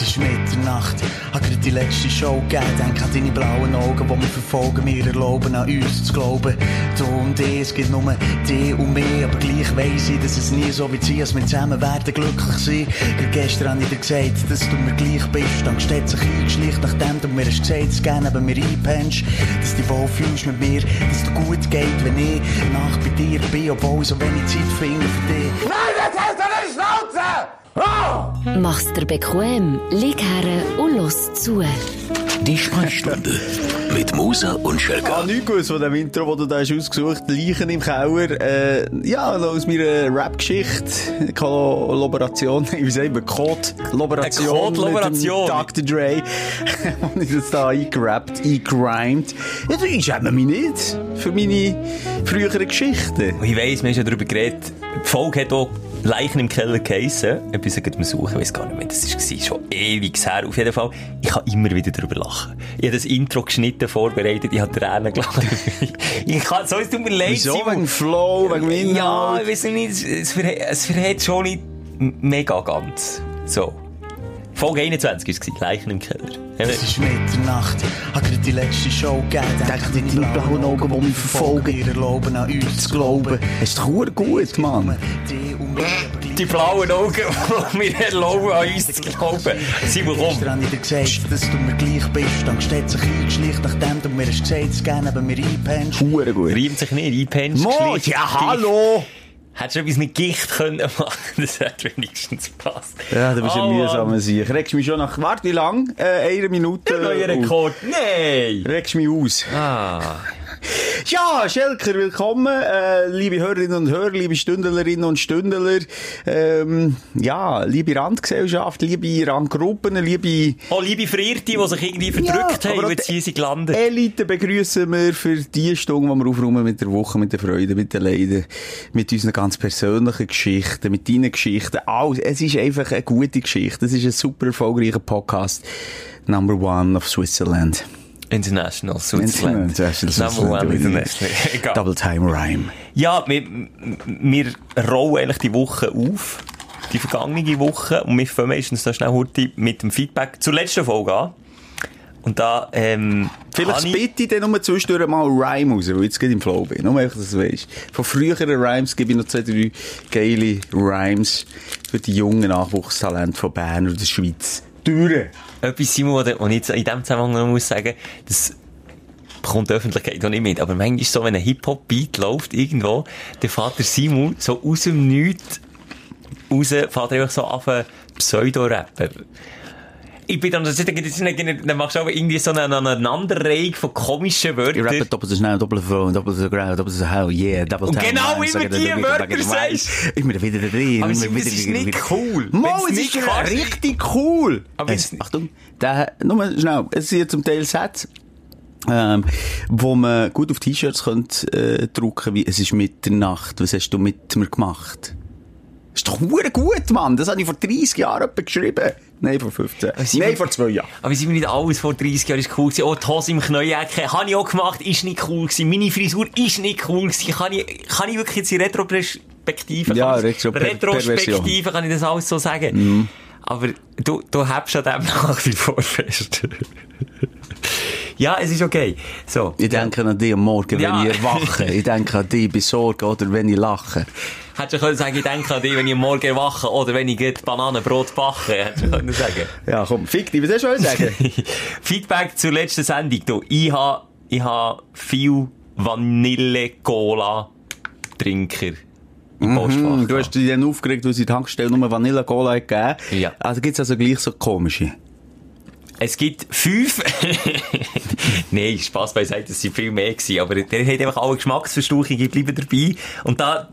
Es ist Mitternacht, hab grad die letzte Show gegeben. Denk an deine blauen Augen, die mich verfolgen, mir erlauben, an uns zu glauben. Du und ich, es gibt nur die und mich, aber gleich weiss ich, dass es nie so wird sein, als wir zusammen werden glücklich sein. Gerade gestern hab ich dir gesagt, dass du mir gleich bist. Dann steht sich eingeschleicht, nachdem du mir hast gesagt, dass gerne neben mir einpennst. Dass du dich wohl fühlst mit mir, dass du gut geht, wenn ich nach bei dir bin, obwohl ich so wenig Zeit finde für dich. Nein, jetzt hast du eine Schnauze! Oh! Mach's dir bequem, lieg her und los zu. Die Sprechstunde mit Musa und Schelka. Ah, nichts gewusst von dem Intro, das du da hast ausgesucht Leichen im Keller. Äh, ja, aus meiner Rap-Geschichte. Kollaboration, wie. Eine Code-Kollaboration. Mit dem Dr. Dre. Und ich das da eingerappt, eingegrimed. Ja, das schäme mich nicht für meine früheren Geschichten. Ich weiss, wir haben schon darüber geredet. Die Folge hat auch Leichen im Keller geheissen. Etwas ich gerade suchen, ich weiss gar nicht mehr, das war schon ewig her. Auf jeden Fall, ich kann immer wieder darüber lachen. Ich habe das Intro geschnitten, vorbereitet, ich habe Tränen gelacht. ich kann, so, es tut mir leid. Wieso? Wegen Flow, wegen Inhalt? Ja, ich weiss nicht, es, verhält, es verhält schon nicht mega ganz. So. Folge 21 war Leichen im Keller. Es ist Mitternacht, hab grad die letzte Show gegeben. Denk an deine blauen Augen, die mich verfolgen, ihr erlauben, an uns zu glauben. Es ist doch verdammt gut, Mann. Die Die blauen Augen, die mir erlauben, an uns zu glauben. Simon, komm. Gestern hab ich dir gesagt, dass du mir gleich bist. Dann steht sich eingeschleicht, nachdem du mir hast gesagt, dass du gerne neben mir einpennst. Verdammt gut. Reimt sich nicht, einpennst, Mo, ja, hallo! Hättest du etwas mit Gicht können machen das hätte wenigstens gepasst. Ja, du bist Oh, ein mühsamer Sieg. Regst mich schon nach, warte, wie lang? Äh, eine Minute. Neuer aus. Rekord. Nein! Regst mich aus. Ah. Ja, Schelker, willkommen, äh, liebe Hörerinnen und Hörer, liebe Stündlerinnen und Stündler, ähm, ja, liebe Randgesellschaft, liebe Randgruppen, liebe Oh, liebe Verirrte, die sich irgendwie verdrückt Ja, aber haben, jetzt die- hier sind gelandet. Elite begrüßen wir für die Stunde, die wir aufräumen mit der Woche, mit der Freude, mit den Leiden, mit unseren ganz persönlichen Geschichten, mit deinen Geschichten. Alles. Es ist einfach eine gute Geschichte. Es ist ein super erfolgreicher Podcast. Number one of Switzerland. International Switzerland. International Number one Switzerland. international. Egal. Double time rhyme. Ja, wir, wir rollen eigentlich die Woche auf. Die vergangene Woche. Und wir fangen meistens da schnell heute mit dem Feedback zur letzten Folge an. Und da, ähm, Vielleicht ich- bitte ich dann nur zwischendurch mal Rhyme raus, weil jetzt gerade im Flow bin. Nur dass du weißt. Von früheren Rhymes gebe ich noch zwei, drei geile Rhymes für die jungen Nachwuchstalente von Bern und der Schweiz. Türen. Etwas, Simon, was ich jetzt in diesem Zusammenhang noch muss sagen, das bekommt die Öffentlichkeit auch nicht mit. Aber manchmal ist so, wenn ein Hip-Hop-Beat läuft irgendwo, der Vater Simon so aus dem Nichts raus, fährt einfach so auf Pseudo-Rappen. Ich bin dann, das dann machst du aber irgendwie so eine Aneinanderreihung von komischen Ich Wörtern. rappe doppelt so schnell, doppelt so früh, doppelt so grau, doppelt so hell, yeah, double Und time genau immer die Wörter sagst. Rhyme. Immer wieder drin. Aber es ist nicht cool. Mo, es ist richtig cool. Aber Achtung, der, nur schnell, es sind zum Teil Sätze, ähm, wo man gut auf T-Shirts könnte, äh, drucken, wie, es ist Mitternacht, was hast du mit mir gemacht? Das ist doch gut, Mann. Das habe ich vor 30 Jahren geschrieben. Nein, vor 15. Sie- Nein, vor 2 Jahren. Aber sind wir nicht alles vor 30 Jahren ist cool gewesen? Oh, die Hose im Knäuecke, habe ich auch gemacht, ist nicht cool gewesen. Meine Frisur ist nicht cool gewesen. Kann ich, kann ich wirklich jetzt in Retroperspektive, Ja, kann ich- Retro- Per- Retrospektive kann ich das alles so sagen. Aber du, du hebst an dem nach wie vor fest. ja, es ist okay. So. Ich denke an dich am Morgen, Ja. wenn ich erwache. Ich denke an dich bei Sorge oder wenn ich lache. Hättest du sagen, ich denke an dich, wenn ich Morgen erwache oder wenn ich gerade Bananenbrot backe. Hättest du können sagen. Ja, komm, fick dich, was hast du wollen sagen? Feedback zur letzten Sendung. Du, ich habe ich ha viel Vanille-Cola-Trinker im Postfach. Hm, du hast dich dann aufgeregt, weil sie die Tankstelle nur Vanilla-Cola hat gegeben. Ja. Also gibt's also gleich so komische. Es gibt fünf. Nein, Spaß beiseite, es sind viel mehr gewesen. Aber der hat einfach alle Geschmacksverstauchungen bleiben dabei. Und da,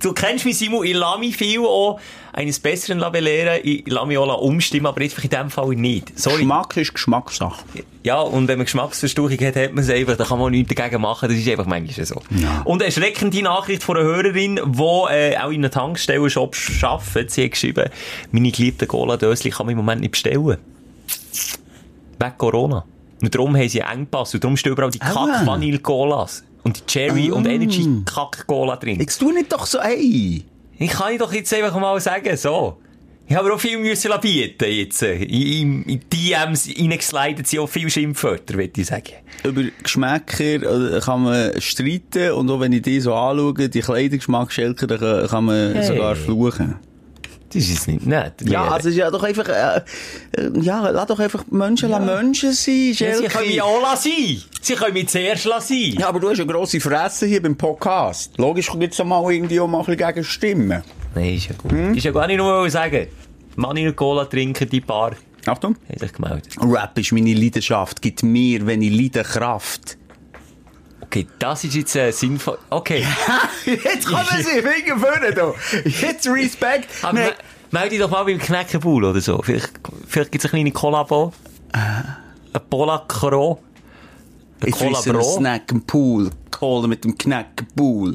du kennst mich, Simon, ich lasse mich viel auch eines Besseren belehren. Ich lasse mich auch umstimmen, aber jetzt in dem Fall nicht. Sorry. Geschmack ist Geschmackssache. Ja, und wenn man Geschmacksverstauchung hat, hat man es einfach, da kann man nichts dagegen machen, das ist einfach manchmal so. Und eine erschreckende Nachricht von einer Hörerin, die äh, auch in einem Tankstellenshop arbeitet, sie hat geschrieben, meine geliebten Cola-Döschen kann man im Moment nicht bestellen. Wegen Corona. Und darum haben sie Engpass und darum stehen überall die Ah. Kack-Vanille-Colas. Und die Cherry- und Energy-Kack-Cola drin. Jetzt tu nicht doch so, ey! Ich kann doch jetzt einfach mal sagen, so. Ich habe aber auch viel müssen bieten jetzt. In, in DMs reingeslidet sind auch viele Schimpfwörter, würde ich sagen. Über Geschmäcker kann man streiten und auch wenn ich die so anschaue, die Kleidergeschmacksschelker, dann kann- kann man Hey. sogar fluchen. Das ist nicht nett. Ja, also es ist ja doch einfach, äh, äh, ja, lass doch einfach Menschen ja. Menschen sein, Ja, sie können mich auch lassen. Sie können mich zuerst lassen. Ja, aber du hast eine grosse Fresse hier beim Podcast. Logisch gibt es mal irgendwie auch mal ein bisschen gegen Stimmen. Nein, ist ja gut. Ist ja gar nicht nur sagen. Mann in Cola trinken, die paar. Achtung. Haben sich gemeldet. Rap ist meine Leidenschaft, gibt mir, wenn ich leide, Kraft. Okay, das ist jetzt äh, sinnvoll. Okay. Jetzt kommen sie, Finger vorne da. Jetzt Respekt. Aber me- melde dich doch mal beim Knäckebull oder so. Vielleicht, vielleicht gibt es eine kleine Kollabo. Ein Polakro. Ein ich einen Cola-Bro. Snack im Pool. Cola mit dem Knack-Pool.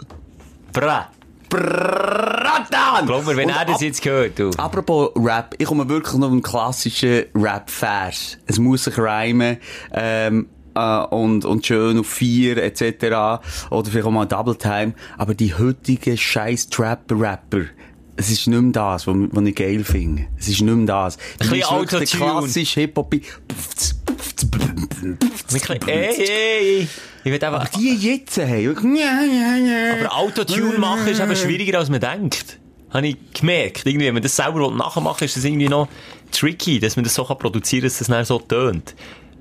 Bra. Bratan! Glaub mir, wenn Und er das jetzt hört, du. Apropos Rap, ich komme wirklich noch einen klassischen Rap-Vers. Es muss sich reimen, ähm, äh, und, und schön auf vier, etc. Oder vielleicht auch mal Double Time. Aber die heutigen scheiß Trapper-Rapper, es ist nicht mehr das, was, ich geil finde. Es ist nicht mehr das. Ein bisschen der klassische Hip-Hop. Ey, ey. Ich will einfach, Die jetzt, hey. wirklich, ja, ja, ja. aber Autotune machen ist eben schwieriger, als man denkt. Habe ich gemerkt. Irgendwie, wenn man das selber nachmachen will, ist das irgendwie noch tricky, dass man das so produzieren kann, dass das dann so tönt.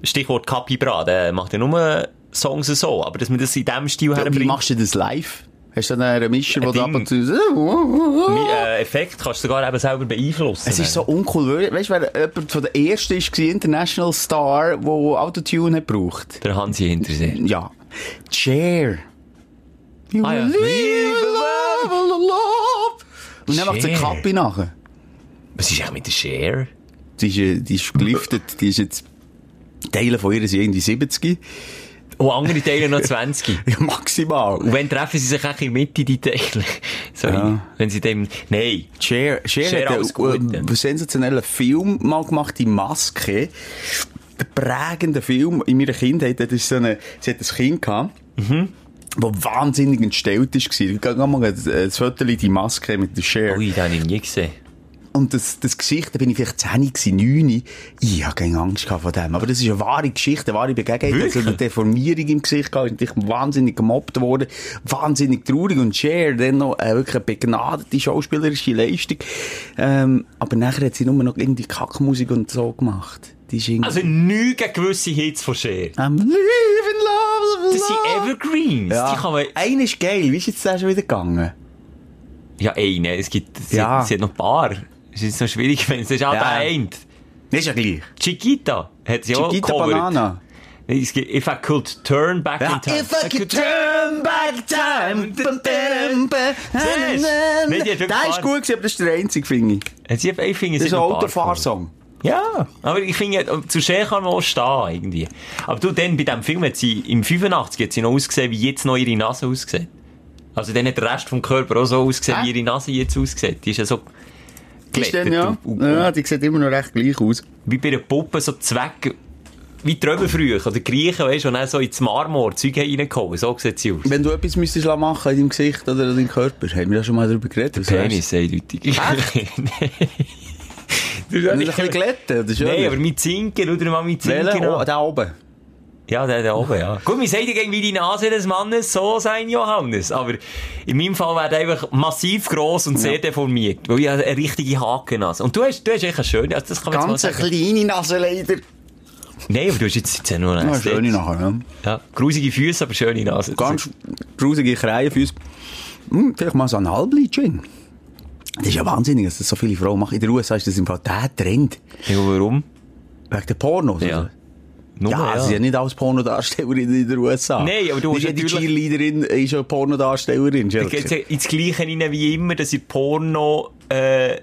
Stichwort Capibra, der macht ja nur Songs so, aber dass man das in diesem Stil Ja, Wie herbringt. machst du das live? Hast du dann einen Mischer, der Ein ab Ding. und zu... Mein, äh, Effekt kannst du sogar eben selber beeinflussen. Es ist so uncool. Weißt du, wer jemand von der ersten war, International Star, der Autotune hat gebraucht? Der Hansi hinter sich. Ja. Cher. You Ah, ja. leave love, love. Und dann macht sie eine. Kappe nachher. Was ist eigentlich mit der Share? Die ist, äh, die ist geliftet, die ist jetzt, Teile von ihr sind irgendwie 70. Und andere Teile noch 20. Ja, maximal. Und wenn treffen sie sich eigentlich in der Mitte, die Teile? Sorry. Ja. Wenn sie dem, nein. Cher, Cher, Cher, hat einen, ja. sensationellen Film mal gemacht, die Maske. Der prägende Film in meiner Kindheit, das ist so eine, sie hat ein Kind gehabt. Mhm. wo wahnsinnig entstellt ist. Ich gehe mal ein, Foto die Maske mit der Cher. Ui, den habe ich nie gesehen. Und das, das Gesicht, da bin ich vielleicht 10 gewesen, 9. Ich habe keine Angst von dem. Aber das ist eine wahre Geschichte, eine wahre Begegnung. Also eine Deformierung im Gesicht gehabt. Ich wahnsinnig gemobbt worden. Wahnsinnig traurig. Und Cher, dann noch äh, wirklich eine begnadete schauspielerische Leistung. Ähm, aber nachher hat sie nur noch irgendwie Kackmusik und so gemacht. Die ist irgendwie... Also nichts gegen gewisse Hits von Cher. I'm living love, Das sind. Evergreens. Die Ja. kann man... Einer ist geil. Wie ist jetzt der schon wieder gegangen? Ja, eine. Es gibt... Sie, Ja. hat, sie hat noch ein paar. Ist jetzt noch schwierig, wenn es ist auch Ja. der eine. Ist ja gleich. Chiquita hat sie auch Chiquita. Banana. If I could turn back Ja, in time. if I could turn back time. Siehst du? Der ist gut gewesen, aber das ist der einzige, finde ich. Sie- Ich finde, Das ist ein Autofahrsong. Ja, aber ich finde, zu Cher kann man auch stehen, irgendwie. Aber du, dann bei diesem Film hat sie, im 85 hat sie noch ausgesehen, wie jetzt noch ihre Nase aussieht. Also dann hat der Rest vom Körper auch so ausgesehen, Hä? wie ihre Nase jetzt aussieht. Die ist ja so denn, ja? und- und- ja, die sieht immer noch recht gleich aus. Wie bei einer Puppe, so Zweck, wie die Römer früher, oder Griechen, weißt du, dann so ins Marmor Zeug reingehauen. So sieht sie aus. Wenn du etwas müsstest machen in deinem Gesicht oder in deinem Körper, haben wir ja schon mal darüber geredet. Was Penis, eindeutig. hast du? Ein bisschen glätten, oder schon? Nein, aber mit Zinken, dir mal mit Zinken Welchen? Oh, da oben. Ja, der da oben, ja. Gut, wir sagen irgendwie die Nase des Mannes so sein, Johannes. Aber in meinem Fall wäre der einfach massiv gross und sehr deformiert. Weil ich habe eine richtige Hakennase. Und du hast, du hast echt eine schöne, also das kann man Ganz eine kleine Nase leider. Nein, aber du hast jetzt, jetzt ja nur Ja, eine schöne nachher, ja. Ja, grusige Füße, aber schöne Nase. Ganz grusige Kreienfüße. Hm, vielleicht mal so ein Halbleitchen. Das ist ja wahnsinnig, dass das so viele Frauen machen. In den USA ist das im Fall der Trend. Ja, warum? Wegen der Pornos. Ja. also. Nur, Ja, sie sind ja nicht als Pornodarstellerin in den USA. Nein, aber du hast natürlich- Cheerleaderin ist ja Pornodarstellerin. Da ja ins Gleiche rein wie immer, dass in Porno, äh,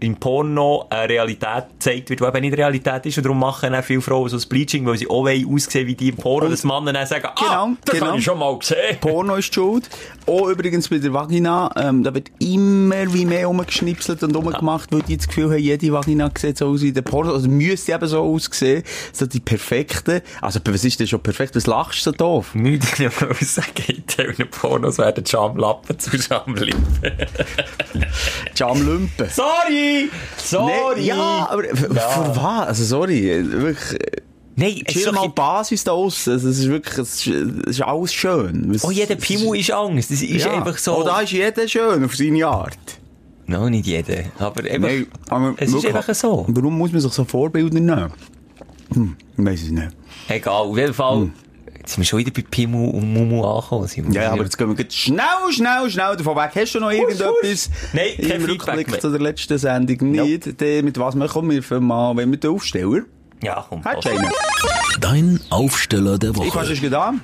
im Porno eine Realität gezeigt wird, die eben nicht Realität ist. Und darum machen auch viele Frauen so das Bleaching, weil sie auch aussehen wie die im Porno, dass Männer dann sagen, Genau, ah, das genau. habe ich schon mal gesehen. Porno ist die schuld. Auch übrigens bei der Vagina, ähm, da wird immer wie mehr umgeschnipselt und umgemacht, weil die das Gefühl haben, jede Vagina sieht so aus wie der Porno. Also müsste eben so aussehen. So die perfekte. Also, was ist denn schon perfekt? Was lachst du so doof? Nichts ich noch sagen, in diesen Pornos werden Schamlappen zu Schamlippen. Jamlümpen. Sorry! Sorry! Sorry! Nee, ja, aber für was? Also, sorry, wirklich. Nein, es ist mal die Basis da. Also, es ist wirklich, es ist, es alles schön. Was- Oh, jeder es Pimmel ist Angst. Das ist ja. einfach so... Oh, da ist jeder schön auf seine Art. No, nicht jeder. Aber eben... Nein, aber es ist einfach so. Warum muss man sich so Vorbilder nehmen? Hm, ich weiss es nicht. Egal, auf jeden Fall... Jetzt sind wir schon wieder bei Pimmel und Mumu angekommen. Hm. Ja, aber jetzt gehen wir schnell, schnell, schnell davon weg. Hast du noch irgendetwas Nein, kein im Rückblick mehr. zu der letzten Sendung? Nicht. Der, mit was wir kommen wir für mal, wenn wir den Aufsteller? Ja, komm. Einen? Dein Aufsteller der Ich weiß, Woche. hast du getan?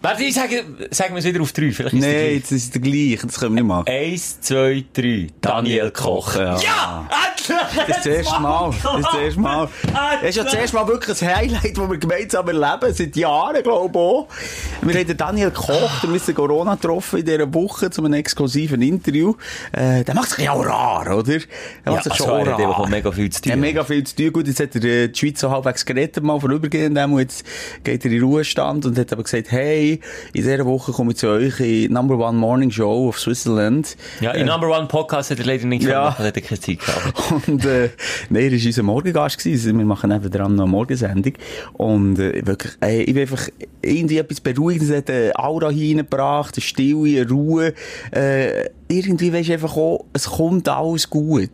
Warte, ich sage, sagen wir es wieder auf drei. Vielleicht ist es Nein, der jetzt ist es der gleiche. Das können wir nicht machen. Eins, zwei, drei. Daniel Koch. Ja. Ja! Endlich! Das ist das erste Mal. Das ist das erste Mal. Das ist ja das erste Mal wirklich ein Highlight, das wir gemeinsam erleben. Seit Jahren, glaube ich auch. Wir haben den Daniel Koch, der Mr. Corona getroffen in dieser Woche zu einem exklusiven Interview. Äh, der macht sich ja auch rar, oder? Der Ja, macht sich also schon er hat rar. einfach mega viel zu tun. Ja, mega viel zu tun. Gut, jetzt hat er äh, die Schweiz so halbwegs gerettet, mal vorübergehend. Jetzt geht er in den Ruhestand und hat aber gesagt, hey, in dieser Woche komme ich zu euch in Number One Morning Show of Switzerland. Ja, in Number One Podcast hat er leider nicht Ja. gemacht, hat er keine Zeit gehabt. Und, äh, nein, er war unser Morgengast gewesen. Wir machen eben dran noch eine Morgensendung. Und, äh, wirklich, äh, ich bin einfach irgendwie etwas beruhigend. Es hat eine Aura hineingebracht, eine Stille, eine Ruhe. Äh, irgendwie weisst du einfach auch, es kommt alles gut.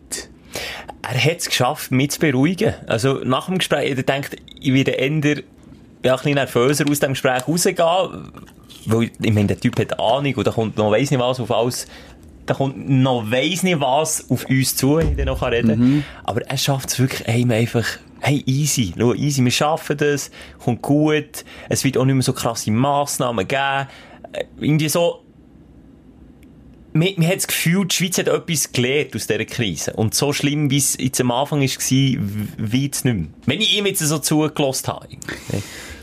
Er hat es geschafft, mich zu beruhigen. Also, nach dem Gespräch, er denkt, ich werde eher, ja, ein bisschen nervöser aus dem Gespräch rausgehen. Weil, ich meine, der Typ hat Ahnung und da kommt noch weiss nicht was auf alles, da kommt noch weiss nicht was auf uns zu, wenn ich dann noch reden kann. Aber er schafft es wirklich einem einfach, hey, easy, schau, easy, wir schaffen das, kommt gut, es wird auch nicht mehr so krasse Massnahmen geben. Äh, Irgendwie so, man, man hat das Gefühl, die Schweiz hat etwas gelernt aus dieser Krise. Und so schlimm, wie es jetzt am Anfang war, wie es nicht mehr. Wenn ich ihm jetzt so zugelassen habe.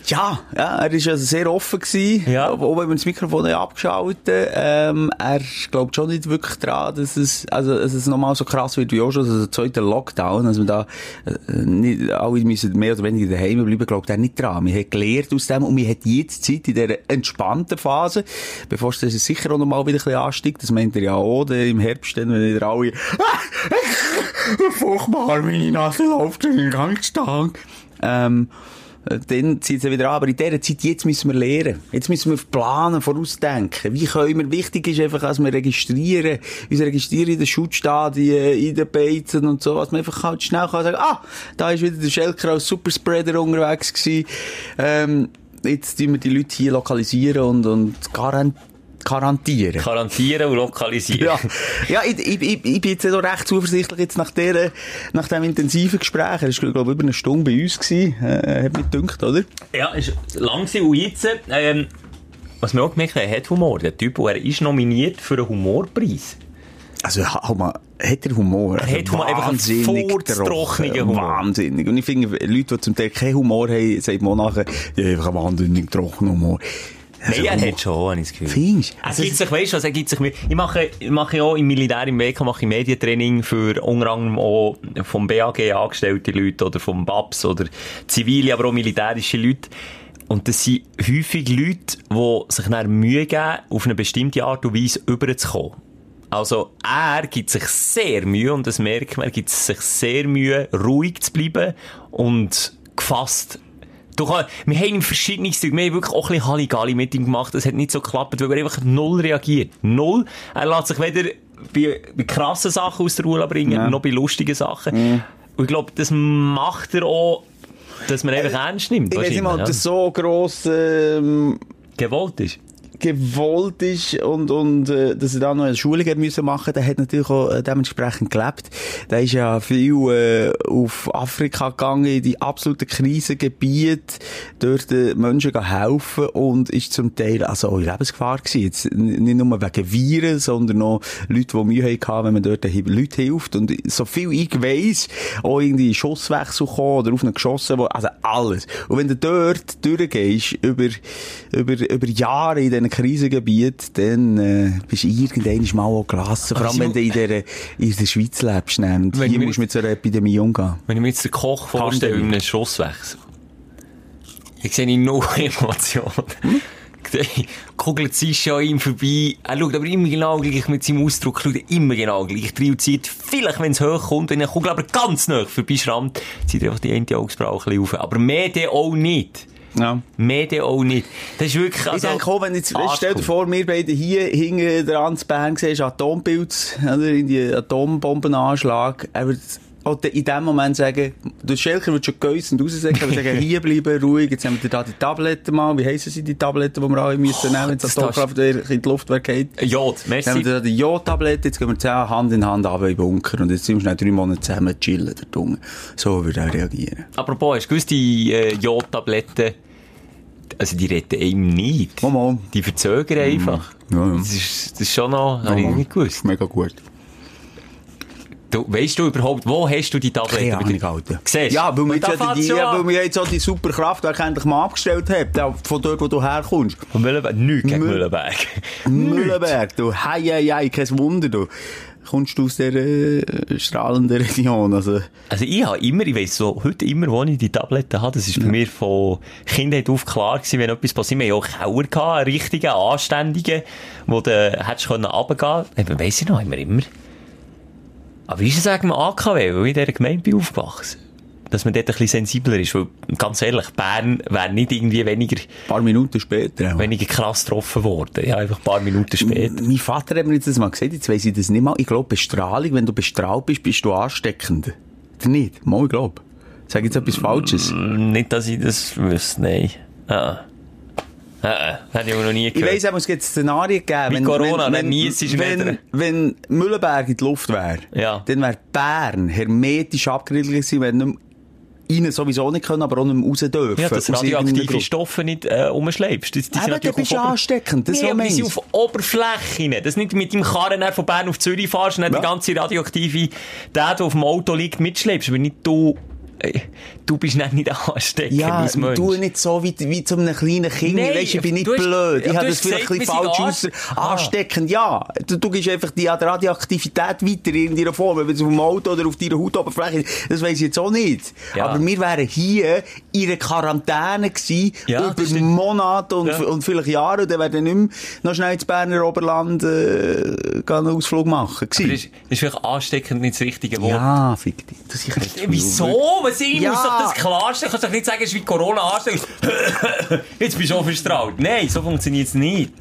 Ja, ja, er ist also sehr offen gewesen. Ja. Wenn wir das Mikrofon abgeschaltet ähm, Er glaubt schon nicht wirklich dran, dass es, also, dass es nochmal so krass wird wie auch schon, also der zweite Lockdown, also wir da, äh, nicht, alle müssen mehr oder weniger daheim bleiben, glaubt er nicht dran. Wir haben gelernt aus dem und wir haben jetzt Zeit in dieser entspannten Phase, bevor es sicher auch nochmal wieder ein bisschen ansteigt, das meint er ja auch, im Herbst, dann, wenn wieder alle, furchtbar, meine Nase läuft den ganzen Tag. Ähm, äh, dann zieht es wieder an. Aber in dieser Zeit, jetzt müssen wir lernen. Jetzt müssen wir planen, vorausdenken. Wie können wir, wichtig ist einfach, dass wir registrieren, uns registrieren in den Schutzstadien, in den Beizen und so, dass man einfach halt schnell kann sagen, ah, da ist wieder der Schelker als Superspreader unterwegs gewesen. Ähm, jetzt tun wir die Leute hier lokalisieren und, und garan garantieren. Garantieren und lokalisieren. Ja, ja ich, ich, ich, ich bin jetzt so recht zuversichtlich jetzt nach, der, nach dem intensiven Gespräch. Er war, glaube ich, über eine Stunde bei uns gewesen. Äh, hat mich gedacht, oder? Ja, ist lang gewesen. und jetzt, ähm, was wir auch gemerkt haben, er hat Humor. Der Typ, er ist nominiert für einen Humorpreis. Also, hau mal, hat er Humor? Er hat Humor, einfach einen Humor. Wahnsinnig. Und ich finde, Leute, die zum Teil keinen Humor haben, sagt man nachher, ja, einfach einen wahnsinnig trockenen Humor. Also, Nein, er hat schon, habe ich das Gefühl. Findest du? Er gibt sich, weißt du was, er gibt sich Mühe. Ich mache, ich mache auch im Militär, im WK, mache ich Medientraining für unter anderem auch vom BAG angestellte Leute oder vom BAPS oder zivile, aber auch militärische Leute. Und das sind häufig Leute, die sich dann Mühe geben, auf eine bestimmte Art und Weise überzukommen. Also, er gibt sich sehr Mühe, und das merkt man, er gibt sich sehr Mühe, ruhig zu bleiben und gefasst. Du kann, wir haben ihm verschiedenes, wir haben wirklich auch ein bisschen Halligalli mit ihm gemacht, das hat nicht so geklappt, weil er einfach null reagiert. Null. Er lässt sich weder bei, bei krassen Sachen aus der Ruhe bringen, Ja. noch bei lustigen Sachen. Und ich glaube, das macht er auch, dass man einfach ernst nimmt. Ich weiß nicht mal, ob das so gross, ähm, ja. Gewollt ist. Gewollt ist und, und äh, dass er da noch eine Schulung hat müssen machen, der hat natürlich auch äh, dementsprechend gelebt. Der ist ja viel äh, auf Afrika gegangen, in die absoluten Krisengebiete, dort den Menschen gehen helfen und ist zum Teil also auch in Lebensgefahr gewesen. Jetzt nicht nur wegen Viren, sondern auch Leute, die Mühe hatten, wenn man dort den Leuten hilft. Und so viel ich weiss, auch irgendwie Schusswechsel kommen oder auf einen geschossen, also alles. Und wenn du dort durchgehst, über, über, über Jahre in diesen Krisengebieten, dann äh, bist du irgendwann mal auch gelassen. Vor allem, wenn du in der, in der Schweiz lebst. Und hier musst du mit so einer Epidemie umgehen. Wenn ich mir jetzt den Koch vorstelle, in einem Schusswechsel. Ich sehe null Emotionen. ey, kugelt sie schon an ihm vorbei. Er schaut aber immer genau gleich mit seinem Ausdruck, schaut er immer genau gleich und zieht, vielleicht, wenn es hoch kommt, wenn eine Kugel aber ganz nah vorbei schrammt, zieht er einfach die eine Augsbraue ein bisschen auf. Aber mehr dann auch nicht. Ja. Mehr dann auch nicht. Das ist wirklich, Ich also, denke auch, wenn jetzt, Arschloch. stell dir vor, wir beide hier hinten dran zu Bern siehst, Atompilz, oder, in die Atombombenanschlag, er wird in dem Moment sagen, der Schelker wird schon geäussend raussagen, aber sagen, hier bleiben, ruhig, jetzt haben wir da die Tabletten mal, wie heissen sie, die Tabletten, die wir alle müssen nehmen, wenn das Atomkraftwerk in die Luft geht. Jod, Jetzt haben merci. wir da die Jodtablette, jetzt gehen wir zusammen Hand in Hand runter in den Bunker und jetzt sind wir schnell drei Monate zusammen chillen, der Dunge. So würde er reagieren. Apropos, hast du gewusst, die äh, Jodtabletten, also die retten einem nicht. Mal. Die verzögern einfach. Ja, ja. Das, ist, das ist schon noch, habe ich nicht gewusst. Mega gut. Du, weißt du überhaupt, wo hast du die Tabletten? Keine Ahnung, Alter. Siehst Ja, weil wir jetzt, ja die, ja, weil wir jetzt auch die super Kraftwerke endlich mal abgestellt haben, von dort, wo du herkommst. Von Mühlenberg? Nichts gegen Mü- Mühlenberg. Mühlenberg, du, hei, hei, hei, kein Wunder, du. Kommst du aus der äh, strahlenden Region, also. Also ich habe immer, ich weiss so, heute immer, wo ich die Tabletten habe, das ist bei mir von Kindheit auf klar gewesen, wenn etwas passiert. Wir haben auch Kauer gehabt, einen richtigen, anständigen, wo du hättest können runtergehen können. Eben, weiss ich noch, immer, immer. Aber wie ist es eigentlich im AKW, weil ich in dieser Gemeinde bin aufgewachsen? Dass man dort ein bisschen sensibler ist, weil, ganz ehrlich, Bern wäre nicht irgendwie weniger, Ein paar Minuten später. auch. weniger krass getroffen worden. Ja, einfach ein paar Minuten später. Mein Vater hat mir jetzt das mal gesagt, jetzt weiss ich das nicht mal. Ich glaube, Bestrahlung, wenn du bestrahlt bist, bist du ansteckend. Oder nicht? Mal, ich glaube. Sag jetzt etwas Falsches. Nicht, dass ich das wüsste, nein. Ah. Ah, ah. Hätte ich aber noch nie Ich gehört. weiss, es gibt Szenarien gegeben. Mit Corona, dann niesst du wenn, nicht. wenn Mühlenberg in die Luft wäre, Ja. dann wäre Bern hermetisch abgeriegelt gewesen, wenn nicht rein sowieso nicht können, aber auch nicht mehr raus dürfen. Ja, dass radioaktive. Stoffe nicht äh, umschleibst. Das, die Eben, dann bist du Ober- ansteckend, das nee, ist aber die ich auf Oberfläche. Das nicht mit deinem Karren von Bern auf Zürich fahrst und dann Ja. die ganze radioaktive, der, der auf dem Auto liegt, mitschleppst. Aber nicht du, du bist dann nicht ansteckend Ja, als Mensch. du nicht so wie, wie zu einem kleinen Kind. Nein, weißt, ich bin nicht hast- blöd. Ich habe das vielleicht ein bisschen falsch aus. Ah. Ansteckend, ja. Du, du gibst einfach die Radioaktivität weiter in deiner Form. Wenn es auf dem Auto oder auf deiner Hautoberfläche das weiss ich jetzt auch nicht. Ja. Aber wir wären hier in einer Quarantäne gewesen, Ja, das über. Monate und, Ja. und vielleicht Jahre. Und dann wären wir nicht mehr noch schnell ins Berner Oberland äh, einen Ausflug machen. Aber gewesen. ist, ist vielleicht ansteckend nicht das richtige Wort. Ja, fick dich. Das ist Äh, Wieso? Was ich Ja. muss doch das klarstellen. Du kannst doch nicht sagen, es ist wie Corona ansteckend. Jetzt bist du auch verstrahlt. Nein, so funktioniert es nicht.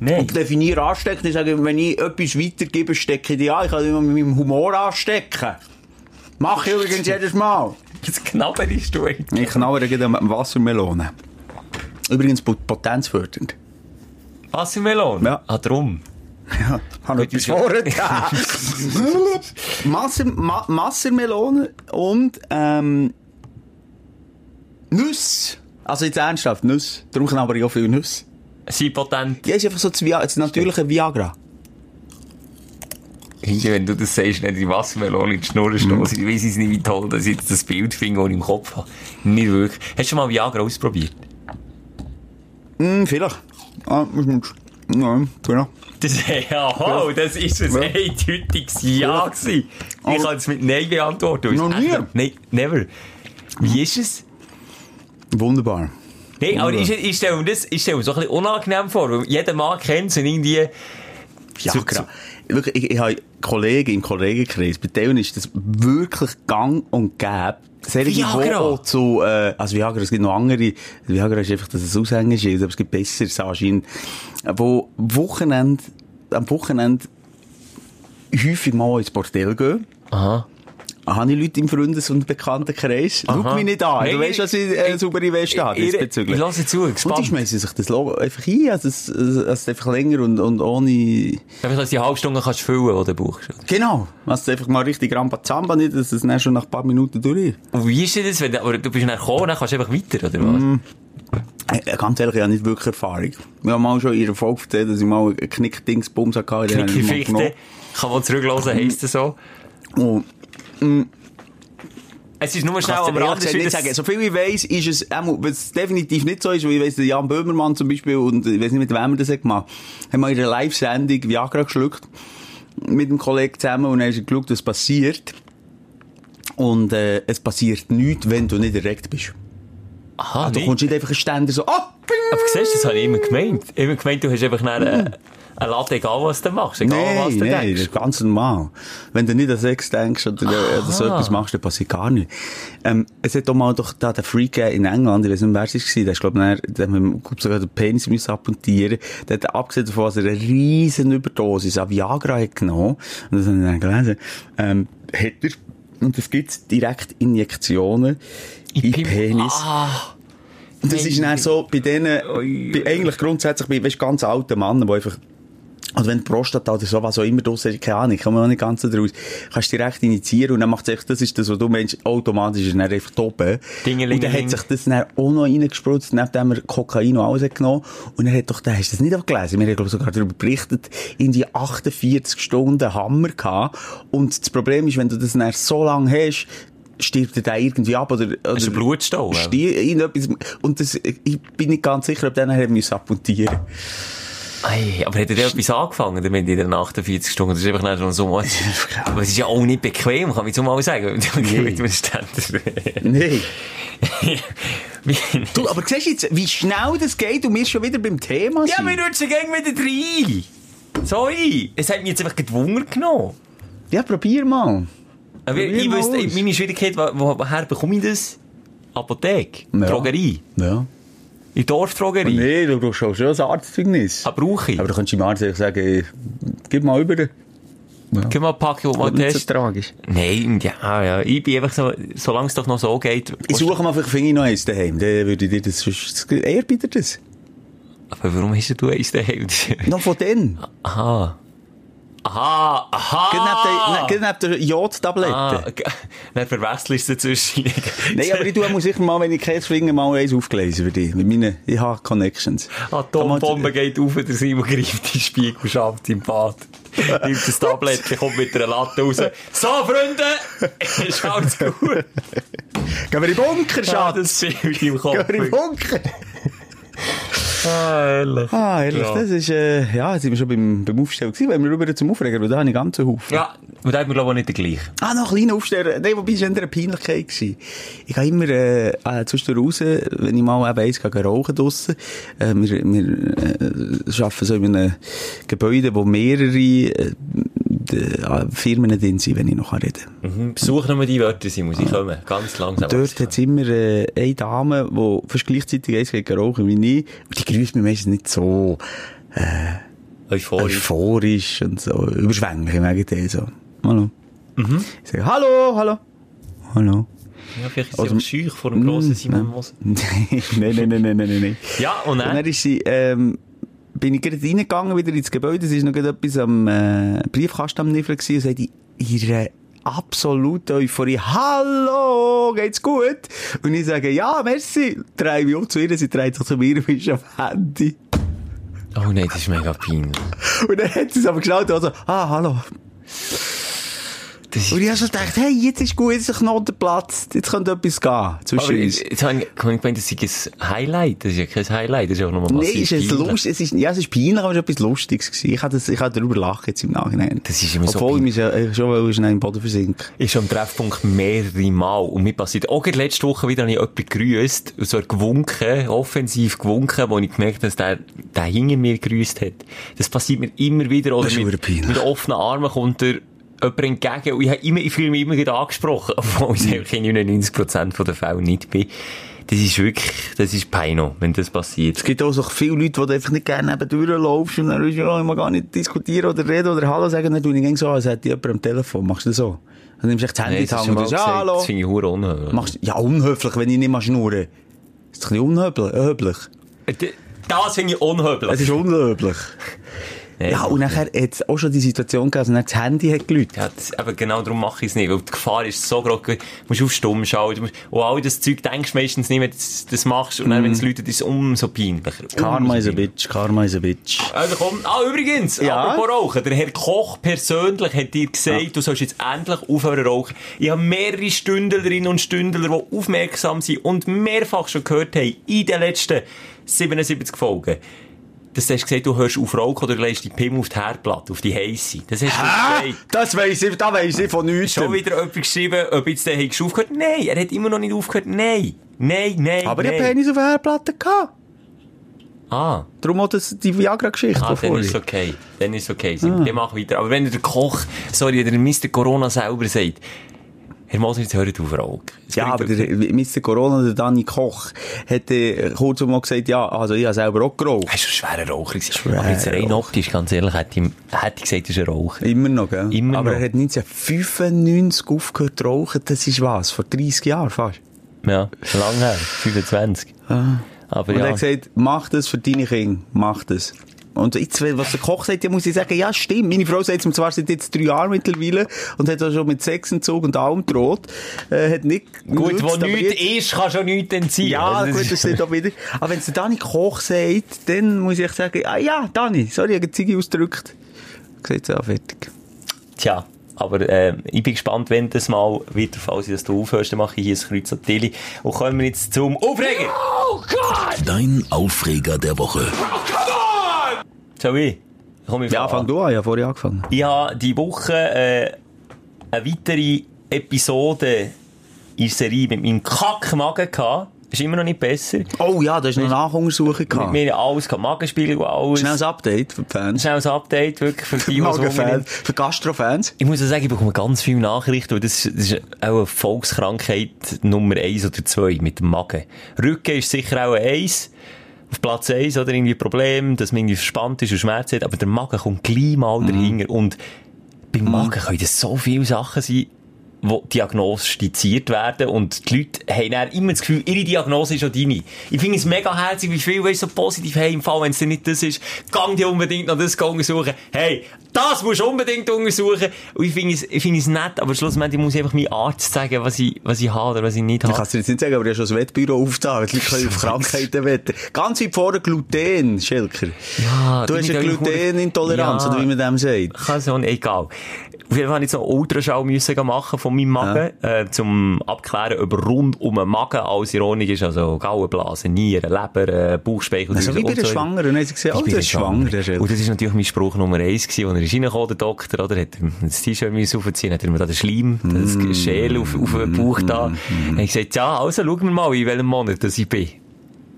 Nein. Und definiere anstecken, ich sage, wenn ich etwas weitergebe, stecke ich die an. Ich kann immer mit meinem Humor anstecken. Mache ich übrigens jedes Mal. Das knabberst du echt. Ich knabere gegen Wassermelone. Übrigens pot- potenzfördernd. Wassermelone? Ja. Ah, drum. Ja, habe etwas vorgetan. Masser, Ma Massermelone und ähm, Nüsse. Also jetzt ernsthaft, Nüsse. Darum ich auch viel Nüsse. Sie potent. Ja, ist einfach so das, Vi das natürliche Viagra. Hinge, wenn du das sagst, nicht die Wassermelone in die Schnur stoßen. Ich weiss es nicht, wie toll, dass ich jetzt das Bild finde, das ich im Kopf habe. Nicht wirklich. Hast du schon mal Viagra ausprobiert? Hm, vielleicht. Ah, muss man... Ja, genau. Das, ja, oh, das ist ein Ja. eindeutiges Ja gewesen. Ich kann es mit Nein beantworten. Noch nie? Nein, never. Wie ist es? Wunderbar. Nein, aber ich, ich stelle mir das ich stelle mir so ein bisschen unangenehm vor, weil jeder Mann kennt es und irgendwie... Ja, Zu- genau. Wirklich, ich, ich habe Kollegen im Kollegenkreis, bei denen ist das wirklich gang und gäbe. Solche, Viagra? zu, äh, also Viagra, es gibt noch andere, Viagra ist einfach, dass es Aushängeschild, aber es gibt besseres anscheinend, wo Wochenende, am Wochenende häufig mal ins Bordell gehen. Aha. Habe ich Leute im Freundes- und Bekanntenkreis? Schau mich nicht an. Nein, du weißt, dass ich ich- saubere Weste habe, ich- ich- diesbezüglich. ich lasse zu, Und gespannt. die schmeißen sich das Logo einfach ein, also es, es, es einfach länger und, und ohne... Einfach, dass du die halbe Stunde kannst füllen, die du brauchst. oder? Genau. Was du einfach mal richtig Rambazamba nicht, dass es dann schon nach ein paar Minuten durch ist. Und wie ist denn das, wenn du, du bist dann gekommen und dann kannst du einfach weiter, oder was? Äh, Ganz ehrlich, ich habe nicht wirklich Erfahrung. Wir haben mal schon in ihrer Folge erzählt, dass ich mal einen Knickdingsbums hatte. ich Knicke kann man zurücklassen, heisst das so. genommen. Und Es ist nur schnell Rand. gesagt nicht sagen. So viel ich weiss, ist es, einmal, was definitiv nicht so ist, weil ich weiss, der Jan Böhmermann zum Beispiel, und ich weiss nicht, mit wem er das hat gemacht, haben mal in einer Live-Sendung Viagra geschluckt. Mit einem Kollegen zusammen, und dann sie geschaut, was passiert. Und, äh, es passiert nichts, wenn du nicht erregt bist. Aha, Ah, du kommst nicht einfach einen Ständer so, ah, ping. Aber siehst du, das habe ich immer gemeint. Immer gemeint, du hast einfach nachher eine, eine Latte, egal was du machst, egal was Nein, du das denkst. ist ganz normal. Wenn du nicht an Sex denkst oder, oder so etwas machst, dann passiert gar nichts. Ähm, es hat doch mal doch da den Freak in England, ich weiß nicht, wer es war, der ist, glaub ich, der hat mir, glaub, sogar den Penis müssen abmontieren. Der hat abgesehen davon, dass er eine riesen Überdosis an Viagra hat genommen, und das habe ich dann gelesen, ähm, hat er, und es gibt direkt Injektionen in Pim- Penis. Ah, Und das ist dann so bei denen, bei, eigentlich grundsätzlich bei, weißt, ganz alten Männern, die einfach, oder wenn die Prostata oder so, was auch immer draus ist, keine Ahnung, ich komme auch nicht ganz daraus, kannst du direkt initiieren und dann macht sich, das ist das, was du meinst, automatisch ist dann einfach oben. Und dann hat sich das dann auch noch reingespritzt, nachdem er Kokain und alles hat genommen. Und dann hat doch, der, hast du das nicht auch gelesen? Wir haben, glaube ich, sogar darüber berichtet, in die 48 Stunden Hammer gehabt. Und das Problem ist, wenn du das dann so lange hast, stirbt er dann irgendwie ab oder, oder Hast du Blutstau? Stier, irgendetwas. Und das, ich bin nicht ganz sicher, ob der nachher abmontieren Ei, aber hat er denn etwas angefangen damit in den 48 Stunden? Das ist einfach nicht so was. Aber es ist ja auch nicht bequem, kann ich so mal sagen. Nee. Mit dem Ständer. Nein. Du, aber siehst jetzt, wie schnell das geht und wir schon wieder beim Thema sind? Ja, wir rutschen gegen wieder rein. Sorry. Es hat mich jetzt einfach gedwungen genommen. Ja, probier mal. Aber Probier ich mal wüsste, meine Schwierigkeit, wo, wo- woher bekomme ich das? Apotheke? Ja. Drogerie? Ja. In Dorfdrogerie? Nee, du brauchst auch schon ein Arztzeugnis. Ah, brauche ich? Aber du kannst dem Arzt sagen, ey, gib mal über. Ja. Gib mal packen, wo man nicht so tragisch. Nein, ja, ja. Ich bin einfach so, solange es doch noch so geht. Ich suche mal, vielleicht finde ich noch eins daheim. Dann würde ich dir das sonst, er bietet das. Aber warum hast du eins daheim? Noch von denen. Aha. Aha, aha! Geht neben der, neben der Jodtablette. Ah, g- dann verwechselst du dazwischen. Nein, aber ich tue muss sicher mal, wenn ich Käse finde, mal eins aufgelesen für dich. Mit meinen, ich habe Connections. Atombombe geht auf, der Simon greift die Spiegelschaft im Bad. Nimmt das Tablett, kommt mit einer Latte raus. So, Freunde! Schaut's gut! Gehen wir in den Bunker, Schatz. das Bild im Kopf. Gehen wir in den Bunker. Ah, ehrlich. Ah, ehrlich, Ja. das ist, äh, ja, jetzt sind wir schon beim, beim Aufstellen gewesen, wenn wir rüber zum Aufregen, weil da habe ich ganz einen Haufen. Ja, und da haben wir, glaube ich, nicht den gleichen. Ah, noch ein kleiner Aufsteller. Nein, wobei es war eine Peinlichkeit. Gewesen. Ich gehe immer, äh, äh, zwischendurch raus, wenn ich mal eben eins gehe rauchen draussen. Äh, wir, wir, äh, arbeiten so in einem Gebäude, wo mehrere, äh, Firmen drin sind, wenn ich noch reden kann. Mhm. Besuch nochmal die Wörter, sie kommen. Ganz langsam. Dort hat es immer äh, eine Dame, die fast gleichzeitig eins geht rauchen wie ich. Und die grüßt mich meistens nicht so Euphorisch. euphorisch und so überschwänglich im Gegenteil. So. Hallo. Ich sage, hallo, hallo. Hallo. Ja, vielleicht ist sie schüch vor dem grossen Simon Moser. nein, nein, nein, nein, nein, nein. Ja, und Und dann? dann ist sie, ähm, bin ich gerade reingegangen, wieder ins Gebäude, es ist noch gerade etwas am, äh, Briefkasten am Niffern gewesen, und sagte, ihre absolute Euphorie, hallo, geht's gut? Und ich sage, ja, merci. Drei mich um zu ihr, sie dreht sich zu mir und ist am Handy. Oh nein, das ist mega peinlich. Und dann hat sie es aber geschaut und so, ah, hallo. Und ich habe so gedacht, hey, jetzt ist gut, jetzt ist der Knoten platzt, jetzt könnte etwas gehen Aber zwischen uns. jetzt habe ich habe ich gemeint, das ist ein Highlight. Das ist ja kein Highlight, das ist auch nochmal Nein, massiv ist es lustig, es ist, ja, es ist peinlich, aber es ist etwas Lustiges gewesen. Ich habe das, ich habe darüber lachen jetzt im Nachhinein. Das ist immer so Obwohl, ich mich schon will, schnell im Boden versinken. ist schon am Treffpunkt mehrere Mal. Und mir passiert, auch gerade letzte Woche wieder habe ich jemanden gegrüßt, so er gewunken, offensiv gewunken, wo ich gemerkt habe, dass der, der hinter mir gegrüßt hat. Das passiert mir immer wieder. Oder Das ist mit, mit offenen Armen kommt er jemand entgegen und ich, immer, ich fühle mich immer wieder angesprochen, obwohl ich eigentlich in 99% der Fälle nicht bin. Das ist wirklich, das ist Peino, wenn das passiert. Es gibt auch so viele Leute, die einfach nicht gerne neben durchlaufst und dann willst du ja immer gar nicht diskutieren oder reden oder Hallo sagen, dann tue ich so, als hätte jemand am Telefon. Machst du das so? Dann nimmst du echt das Handy in die das, Hand und sagst, ja, hallo. das finde ich hure unhöflich. Machst, ja, unhöflich, wenn ich nicht mal schnurren. Das ist doch nicht unhöflich. Das finde ich unhöflich. Es ist unhöflich. Nein. Ja, und nachher hat es auch schon die Situation gegeben, dass dann das Handy hat geläutet. Ja, das, aber genau darum mache ich es nicht, weil die Gefahr ist so groß, du musst auf Stumm schauen, du musst, und all das Zeug denkst du meistens nicht, wenn du das, das machst, und dann, wenn es läutet, ist es umso peinlicher. Mhm. Karma is a bitch, Karma is a bitch. Also komm, ah, übrigens, Ja? apropos Rauchen, der Herr Koch persönlich hat dir gesagt, du sollst jetzt endlich aufhören rauchen. Ich habe mehrere Stündlerinnen und Stündler, die aufmerksam sind und mehrfach schon gehört haben, in den letzten 77 Folgen, dass du hast gesagt, du hörst auf Rauchen oder du legst die Pimmel auf die Herdplatte, auf die heisse. Das hast du gesagt. das weiss ich, da weiss ich von nichts. Schon wieder jemand geschrieben, ob jetzt der hat aufgehört? Nein, er hat immer noch nicht aufgehört. Nein. nein, nein, Aber ich nein. habe Penis auf der Herdplatte gehabt. Ah, Darum auch das, die Viagra-Geschichte. ah dann ist okay. Dann ist okay. Ah. Dann mach weiter. Aber wenn der Koch, sorry, der Mr. Corona selber sagt, Herr Moser, jetzt hört auf. Es Ja, aber der Mr. Corona, der Danny Koch, hat äh, kurz mal gesagt, ja, also ich habe selber auch geraucht. Er war schon ein schwerer Raucher. Schwerer aber jetzt rein optisch, ganz ehrlich, hätte ich, hätte ich gesagt, er ist ein Raucher. Immer noch, gell? Immer aber noch. er hat 1995 aufgehört zu rauchen. Das ist was? Vor 30 Jahren fast. Ja, lange her. 25. Aber Und er ja. hat gesagt, mach das für deine Kinder. Mach das. Und jetzt, was der Koch sagt, ja, muss ich sagen, ja, stimmt. Meine Frau sagt es mir zwar seit jetzt drei Jahren mittlerweile und hat auch schon mit Sexentzug und allem droht. Äh, hat nicht Gut, genutzt, wo aber nichts ist, kann schon nichts entziehen. Ja, Also, gut, das steht auch wieder. Aber wenn es der Dani Koch sagt, dann muss ich sagen, ah ja, Dani, sorry, ich habe die Ziege ausgedrückt. Gesagt, ja, fertig. Tja, aber äh, ich bin gespannt, wenn das mal wieder der Fall sein, dass du aufhörst, dann mache ich hier ein Kreuz an Tilly. Und kommen wir jetzt zum Aufreger. Dein Aufreger der Woche. Schau ich. Komm ich Ja, fang du an, ich habe vorher angefangen. Ich habe die Woche äh, eine weitere Episode in der Serie mit meinem Kackmagen gehabt. Ist immer noch nicht besser. Oh ja, da ist noch eine Nachuntersuchung Mit gehabt. mir alles gehabt. Magenspiegel und alles. Schnelles Update für die Fans. Schnelles Update, wirklich, für die, Magenfans. Für Gastrofans. Ich muss ja sagen, ich bekomme ganz viele Nachrichten, weil das, ist- das ist auch eine Volkskrankheit Nummer eins oder zwei mit dem Magen. Rücken ist sicher auch eins. Auf Platz eins oder? Irgendwie Problem, dass man irgendwie verspannt ist und Schmerzen hat, aber der Magen kommt gleich mal dahinter. Und beim Magen können das so viele Sachen sein, die diagnostiziert werden und die Leute haben dann immer das Gefühl, ihre Diagnose ist auch deine. Ich finde es mega herzig, wie viel weißt, so positiv, hey, im Fall, wenn es nicht das ist, gang dir unbedingt noch das untersuchen. Hey, das musst du unbedingt untersuchen. Und ich finde es, ich finde es nett, aber schlussendlich muss ich einfach meinem Arzt sagen, was ich, was ich habe oder was ich nicht Ich habe. kann es dir jetzt nicht sagen, aber ich habe schon ein Wettbüro aufgetan. Die können auf Krankheiten wetten. Ganz weit vorne Gluten, Schelker. Ja, Du hast eine Glutenintoleranz, Ja. oder wie man dem sagt. Kann so, egal. Auf jeden Fall habe ich so einen Ultraschall müssen machen von meinem Magen, äh, zum abklären, ob rund um den Magen alles Ordnung ist. Also Gallenblase, Nieren, Leber, äh, Bauchspeichel. Also wie bei der so. Schwangeren. Haben sie gesagt, oh, bist schwanger, der Schelker. Und das ist natürlich mein Spruch Nummer eins gewesen, als er ist reingekommen, der Doktor, oder? Hat das T-Shirt müssen aufziehen, hat er mir da den Schleim, das Schäl auf, auf den Bauch da. Und ich gesagt, ja, also schauen wir mal, in welchem Monat das ich bin.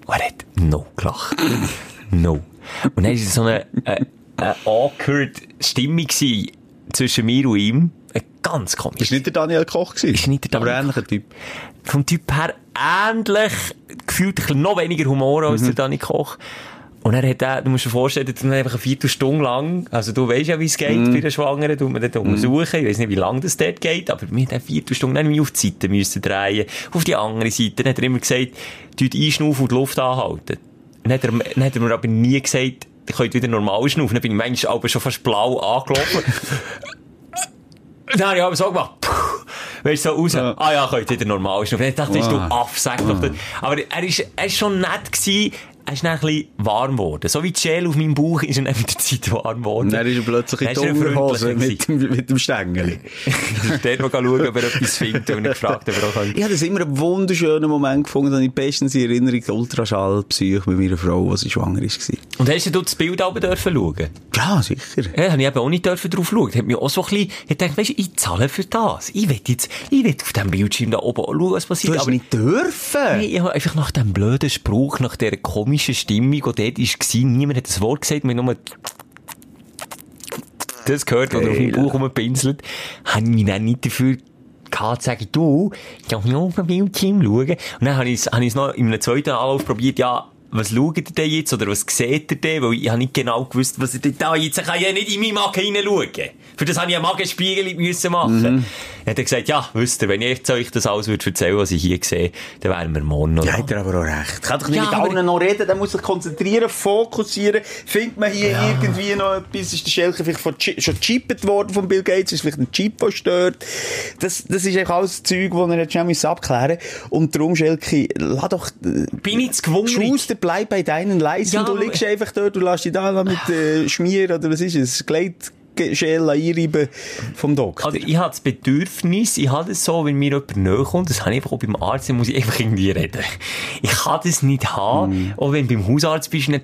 Und er hat no gelacht. no. Und dann war es so eine, äh, eine awkward Stimmung gewesen zwischen mir und ihm. Eine ganz komisch. War nicht der Daniel Koch. Gewesen. Ist nicht der Aber Daniel ähnlicher Typ. vom Typ her ähnlich, gefühlt ein noch weniger Humor als der Dani Koch. Und er hat auch, du musst dir vorstellen, hat dann einfach eine Viertelstunde lang, also du weißt ja, wie es geht bei der Schwangeren, tut man dort untersuchen, ich weiß nicht, wie lange das dort geht, aber wir haben eine Viertelstunde dann auf die Seite müssen drehen, auf die andere Seite, dann hat er immer gesagt, tut einschnaufen und die Luft anhalten. Dann hat er, dann hat er mir aber nie gesagt, ihr könnt wieder normal schnaufen, dann bin ich manchmal aber schon fast blau angelaufen. Dann habe ich aber so gemacht, weißt du, so raus, Ja. ah ja, könnt wieder normal schnaufen. Ich dachte, du Ah. Sag doch das. Aber er ist, er ist schon nett gewesen, er ist dann ein bisschen warm geworden. So wie die Schäle auf meinem Bauch ist er dann mit der Zeit warm geworden. Und dann ist er plötzlich in Dann die ist er Unterhose mit, dem- mit dem Stängel. Dort mal schauen, ob er etwas findet und ich gefragt, ob er auch kann. Ich habe das immer einen wunderschönen Moment gefunden, und ich bestens in Erinnerung, Ultraschallpsych mit meiner Frau, als sie schwanger war. Und hast du das Bild dürfen schauen? Ja, sicher. Ja, habe ich eben auch nicht dürfen drauf schauen. Hat mich auch so ein bisschen, ich dachte, weisst du, ich zahle für das. Ich will jetzt, ich will auf dem Bildschirm da oben auch schauen, was passiert. Du hast aber nicht dürfen. Nee, ich habe einfach nach dem blöden Spruch, nach dieser komischen Stimmung, die dort war, niemand hat das Wort gesagt, mir nur das gehört, oder auf Geil. Bauch rumpinselt, habe ich mich dann nicht dafür gehabt, zu sagen, du, ich darf nicht auf den Bildschirm schauen. Und dann habe ich es, habe ich es noch in einem zweiten Anlauf probiert, ja, was schaut ihr denn jetzt, oder was seht ihr denn? Weil ich habe nicht genau gewusst, was ihr denn da jetzt, ich kann ja nicht in meinen Magen hineinschauen. Für das habe ich einen Magenspiegel müssen machen. Mhm. Dann hat er gesagt, ja, wisst ihr, wenn ich jetzt euch das alles würde erzählen, was ich hier sehe, dann wären wir morgen noch Ja, da. hat er aber auch recht. Kann doch nicht Ja, mit allen noch reden, der muss sich konzentrieren, fokussieren. Findet man hier irgendwie noch etwas, ist der Schelker vielleicht von schon gechippt worden von Bill Gates, ist vielleicht ein Chip, der stört. Das, das ist eigentlich alles Zeug, das er jetzt schnell müssen abklären Und darum, Schelke, lass doch, äh, Bin ich zu gewungen? Schuster, bleib bei deinen Leisten. Ja, du liegst einfach dort, du lässt dich da mit äh, Schmier oder was ist es, Gleitschäl einreiben vom Doktor. Also, ich habe das Bedürfnis, ich habe das so, wenn mir jemand näher kommt, das habe ich einfach auch beim Arzt, dann muss ich einfach irgendwie reden. Ich kann das nicht haben. Mhm. Auch wenn du beim Hausarzt bist, dann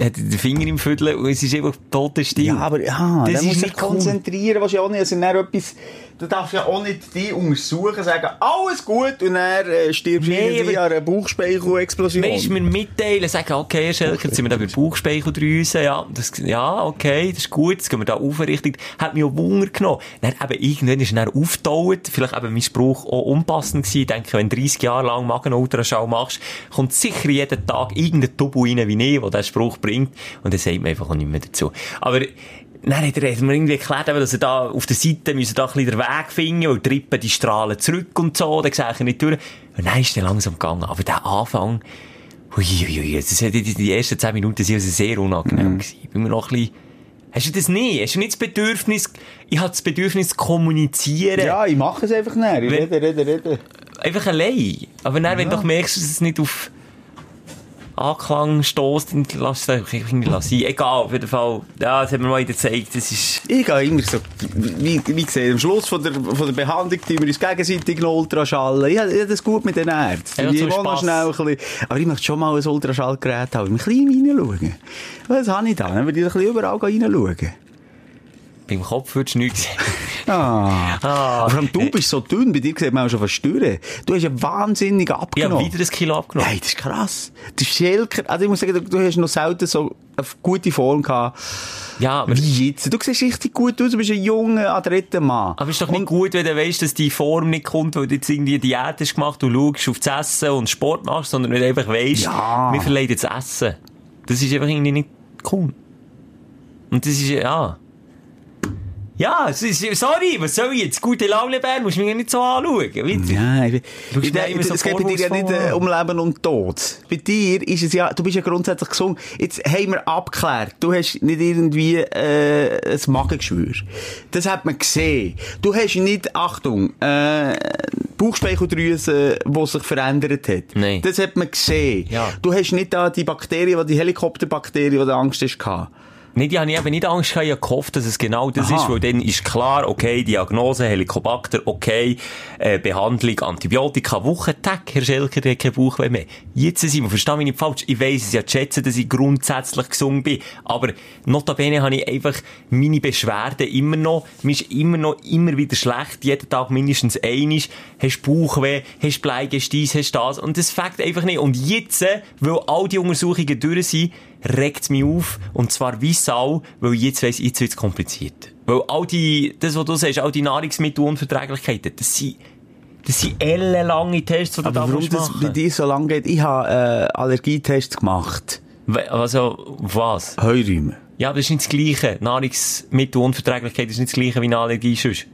hat den Finger im Viertel und es ist einfach toter Stil. Ja, aber ja, Das ist nicht konzentrieren, was ja auch nicht, also dann etwas, du darfst ja auch nicht die untersuchen, sagen, alles gut, und dann äh, stirbst du irgendwie an einer Bauchspeichelecexplosion. Weißt mir mitteilen, sagen, okay, Herr Schelker, jetzt sind wir da bei Bauchspeicheldrüse, ja, das, ja, okay, das ist gut, jetzt gehen wir da aufrichtig. Hat mich auch Wunder genommen. Dann eben, irgendwann ist er aufgetaucht, vielleicht eben mein Spruch auch unpassend gewesen. Ich denke, wenn du 30 Jahre lang Magen-Ultraschall machst, kommt sicher jeden Tag irgendein Tubu rein wie ich, der diesen Spruch bringt, und dann sagt man einfach auch nicht mehr dazu. Aber, dann hat er hat mir irgendwie erklärt, dass er da auf der Seite müssen da ein bisschen den Weg finden, weil die Rippen, die strahlen zurück und so, dann sehe ich nicht durch. Und dann ist er langsam gegangen. Aber der Anfang, Uiuiui, das hat, die, ersten 10 Minuten sind also sehr unangenehm gewesen. Bin mir noch ein bisschen, hast du das nicht? Hast du nicht das Bedürfnis, ich habe das Bedürfnis zu kommunizieren? Ja, ich mache es einfach nicht. Ich rede, rede, rede. Einfach allein. Aber dann, wenn du doch merkst, dass es nicht auf Anklang stößt, dann lass es irgendwie sein. Egal, auf jeden Fall. Ja, das hat mir mal wieder gezeigt, das ist, Ich gehe immer so, wie, wie gesagt, am Schluss von der, von der Behandlung tun wir uns gegenseitig noch Ultraschallen. Ich ich das gut mit den Ärzten. Ja, ich will noch schnell ein bisschen, aber ich möchte schon mal ein Ultraschallgerät haben, ein bisschen reinschauen. Was habe ich da? Dann würde ich ein bisschen überall reinschauen. Beim Kopf würdest du nichts sehen. Ah. Ah. Vor allem du bist so dünn, bei dir sieht man auch schon verstören. Du hast ja wahnsinnig Ich habe abgenommen. wieder ein Kilo abgenommen. Nein, das ist krass. Der Schelker, also ich muss sagen, du, du hast noch selten so eine gute Form gehabt, Ja, aber wie jetzt. Du siehst richtig gut aus, du bist ein junger, adretter Mann. Aber ist doch nicht gut, wenn du weißt, dass die Form nicht kommt, weil du jetzt irgendwie Diät hast gemacht, du schaust auf das Essen und Sport machst, sondern wenn du einfach weißt, Ja. wir verleihen jetzt Essen. Das ist einfach irgendwie nicht cool. Und das ist, ja. Ja, es ist, sorry, was soll ich jetzt? Gute Laune, Bern, musst du mich ja nicht so anschauen. Wie- Ja, ich, Du ich, immer so es geht bei dir ja nicht äh, um Leben und Tod. Bei dir ist es ja, du bist ja grundsätzlich gesund. Jetzt haben wir abgeklärt, du hast nicht irgendwie äh, ein Magengeschwür. Das hat man gesehen. Du hast nicht, Achtung, äh, Bauchspeicheldrüse, die sich verändert hat. Nein. Das hat man gesehen. Ja. Du hast nicht da die Bakterien, die Helikopterbakterien, die du Angst hast gehabt. Nee, die habe ich eben nicht Angst gehabt, ich habe gehofft, dass es genau das Aha. ist, weil dann ist klar, okay, Diagnose, Helicobacter, okay, äh, Behandlung, Antibiotika, Wochentag, Herr Schelker, der hat keinen Bauchweh mehr. Jetzt sind wir, versteh mich nicht falsch, ich weiss es ja zu schätzen, dass ich grundsätzlich gesund bin, aber notabene habe ich einfach meine Beschwerden immer noch, mir ist immer noch immer wieder schlecht, jeden Tag mindestens einisch, hast Bauchweh, hast Bleigestiess, hast das, und das fängt einfach nicht. Und jetzt, äh, weil all die Untersuchungen durch sind, regt mich auf, und zwar wie Sau, weil ich jetzt weiss, jetzt wird's kompliziert. Weil all die, das, was du sagst, all die Nahrungsmittelunverträglichkeiten, das sind, das sind ellenlange Tests, die du Aber da warum das bei dir so lange geht? Ich habe äh, Allergietests gemacht. Also, was? Heurüme. Ja, aber das ist nicht das Gleiche. Nahrungsmittelunverträglichkeit ist nicht das Gleiche wie eine Allergie sonst.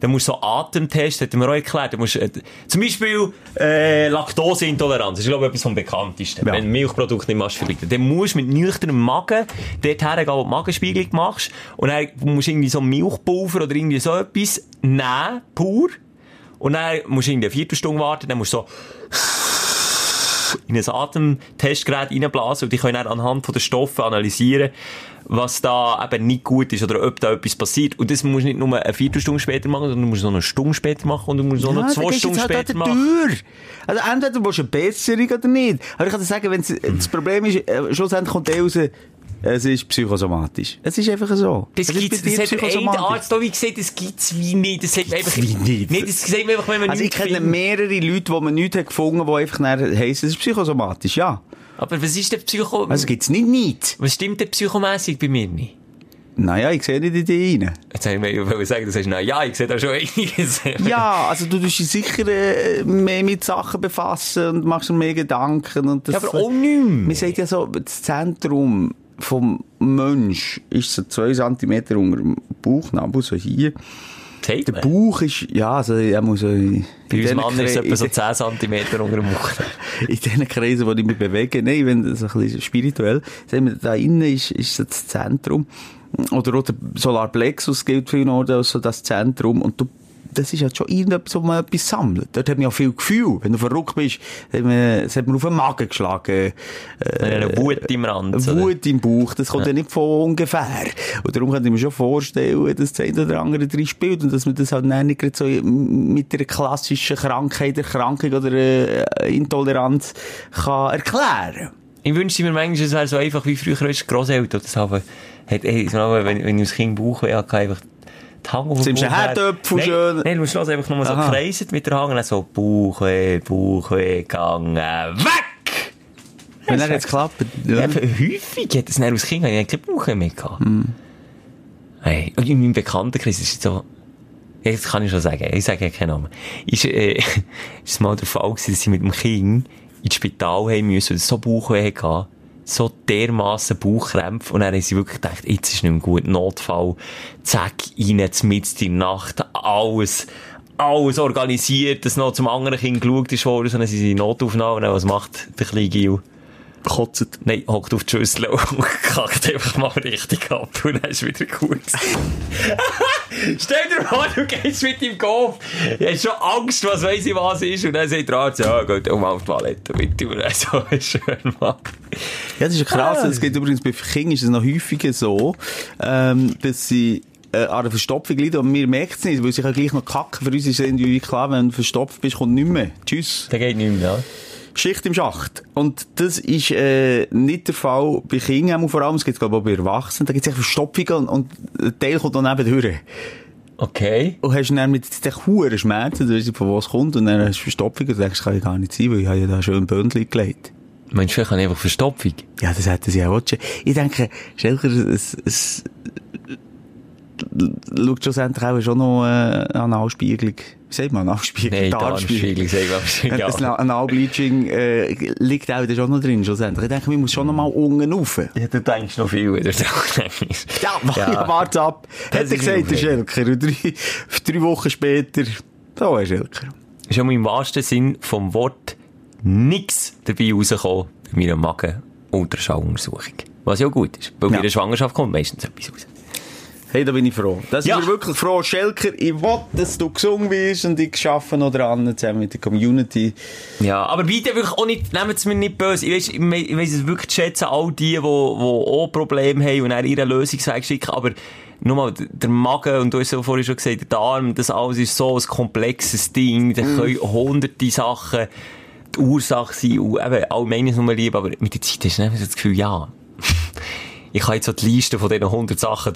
Dann musst du so Atemtests, hat mir auch erklärt. Musst, äh, zum Beispiel, äh, Laktoseintoleranz. Das ist, glaube ich, etwas vom Bekanntesten. Ja. Wenn du Milchprodukte nicht machst, verlieren. Dann musst du mit nüchternem Magen dort hergehen, wo du die Magenspiegelung machst. Und dann musst du irgendwie so Milchpulver oder irgendwie so etwas nehmen, pur. Und dann musst du irgendwie eine Viertelstunde warten, dann musst du so in ein Atemtestgerät reinblasen und die können dann anhand von den Stoffen analysieren, was da eben nicht gut ist oder ob da etwas passiert. Und das musst du nicht nur eine Viertelstunde später machen, sondern du musst es noch eine Stunde später machen und du musst es noch dann zwei Stunden halt später machen. Tür. Also entweder du willst eine Besserung oder nicht. Aber ich kann dir sagen, wenn das Problem ist, äh, schlussendlich kommt der raus, es ist psychosomatisch. Es ist einfach so. Das es gibt's, das hat. Arzt auch wie gesagt, das gibt's wie nicht. Das man einfach, wie nicht? Nee, das sagt man einfach, wenn man Also ich kenne mehrere Leute, die man nichts hat gefunden die einfach heissen, es ist psychosomatisch, ja. Aber was ist denn Psycho... Also gibt's nicht nicht. was stimmt denn psychomässig bei mir nicht? Naja, ich sehe nicht in dich rein. Jetzt habe ich mir sagen, du sagst, na ja, ich sehe da schon einiges. Ja, also du tust dich sicher äh, mehr mit Sachen befassen und machst dir mehr Gedanken. Und das, Ja, aber auch nicht mehr. Man sagt ja so, das Zentrum vom Mensch ist so zwei Zentimeter unter dem Bauchnabel, so hier. Sagt Der. Bauch ist, ja, also, er muss in Bei uns Mann ist es Kre- etwa so in 10 cm unter dem Bauch. in den Kreisen, wo ich mich bewege, nein, wenn das ein bisschen spirituell, sagen wir, da innen ist, ist das Zentrum. Oder auch der Solarplexus gilt für ihn als so das Zentrum. Und du, das ist halt schon irgendetwas, wo man etwas sammelt. Dort hat man ja viel Gefühl. Wenn du verrückt bist, hat man, es hat man auf den Magen geschlagen. Eine Wut im Rand. oder? Wut im Bauch, das kommt ja. nicht von ungefähr. Und darum kann ich mir schon vorstellen, dass das eine oder andere drin spielt und dass man das halt nicht so mit einer klassischen Krankheit, Erkrankung oder äh, Intoleranz kann erklären Ich wünschte mir manchmal, es wäre so einfach wie früher als Grosseltern. Das haben, hat, hey, wenn, wenn ich als Kind Bauch hatte, einfach die Hand auf Sind Herdöpfel schön? Nein, du musst los einfach nur so Aha. kreiset mit der Hand und dann so Bauchweh, Bauchweh, gegangen, weg! Wenn er jetzt klappt. Ja. Häufig hat es als Kind eigentlich keine Bauchweh mehr gehabt. Hm. Hey, und in meinem Bekanntenkreis ist es so, das kann ich schon sagen, ich sage ja keinen Namen. Ist, äh, ist es mal der Fall gewesen, dass sie mit dem Kind ins Spital haben müssen, weil es so Bauchweh hatte, so dermassen Bauchkrämpfe, und dann haben sie wirklich gedacht, jetzt ist nicht mehr gut, Notfall, zack, rein, mitten in der Nacht, alles, alles organisiert, dass noch zum anderen Kind geschaut ist worden, sondern sie sind in Notaufnahme, und was macht der kleine Gil? Kotzt. Nein, hockt auf die Schüssel und kackt einfach mal richtig ab und dann ist wieder gut. Stell dir vor, du gehst mit deinem Golf, du hast schon Angst, was weiss ich was ist, und dann sagt der Arzt, ja, geht mal auf die Toilette bitte, und dann so, schön, Mann. Ja, das ist krass. Es geht übrigens bei Kindern ist es noch häufiger so, ähm, dass sie äh, an einer Verstopfung leiden, aber wir merken es nicht, weil sie gleich noch kacken. Für uns ist es irgendwie klar, wenn du verstopft bist, kommt nicht mehr. Tschüss. Der geht nicht mehr, ja. Schicht im Schacht. Und das ist äh, nicht der Fall bei Kindern, vor allem. Es gibt glaube ich auch bei Erwachsenen. Da gibt es Verstopfungen und, und ein Teil kommt dann nebendurch. Okay. Und hast dann mit den hohen Schmerzen, du weißt nicht, von wo es kommt, und dann hast du Verstopfungen und denkst, das kann ja gar nicht sein, weil ich habe ja da schon ein Böndchen gelegt. Meinst du, vielleicht habe ich einfach Verstopfung? Ja, das hätten sie auch schon. Ich denke, Schelker, es, es, schaut schlussendlich auch schon noch, äh, an Anspiegelung. Wie sagt man? Anspiegelung? Nein, Darmspiegelung. Darmspiegelung, sag ich mal. Ja. Ja. Analbleaching äh, liegt auch da schon noch drin, schlussendlich. Ich denke, man muss schon noch mal unten rauf. Ja, du denkst noch viel wieder. Ja, ja. warte ab. Ist gesagt, der. Schelker. Und drei, drei Wochen später, da ist Schelker. ist auch im wahrsten Sinn vom Wort nichts dabei rausgekommen bei meiner Magen-Ultraschalluntersuchung. Was ja auch gut ist. Weil Ja. bei einer Schwangerschaft kommt meistens etwas raus. Hey, da bin ich froh. Da Ja. sind wir wirklich froh. Schelker, ich will, dass du gesungen bist und ich arbeite noch dran, zusammen mit der Community. Ja, aber bitte wirklich auch nicht, nehmt es mir nicht böse. Ich weiss, ich ich weiss es wirklich zu schätzen, all die, die, die auch Probleme haben und dann ihre Lösungsweg schicken, aber nur mal, d- der Magen, und du hast ja vorhin schon gesagt, der Darm, das alles ist so ein komplexes Ding, da können hunderte Sachen die Ursache sein und eben, alle meinen es nur lieb, aber mit der Zeit hast du das Gefühl, ja, ich kann jetzt so die Liste von diesen 100 Sachen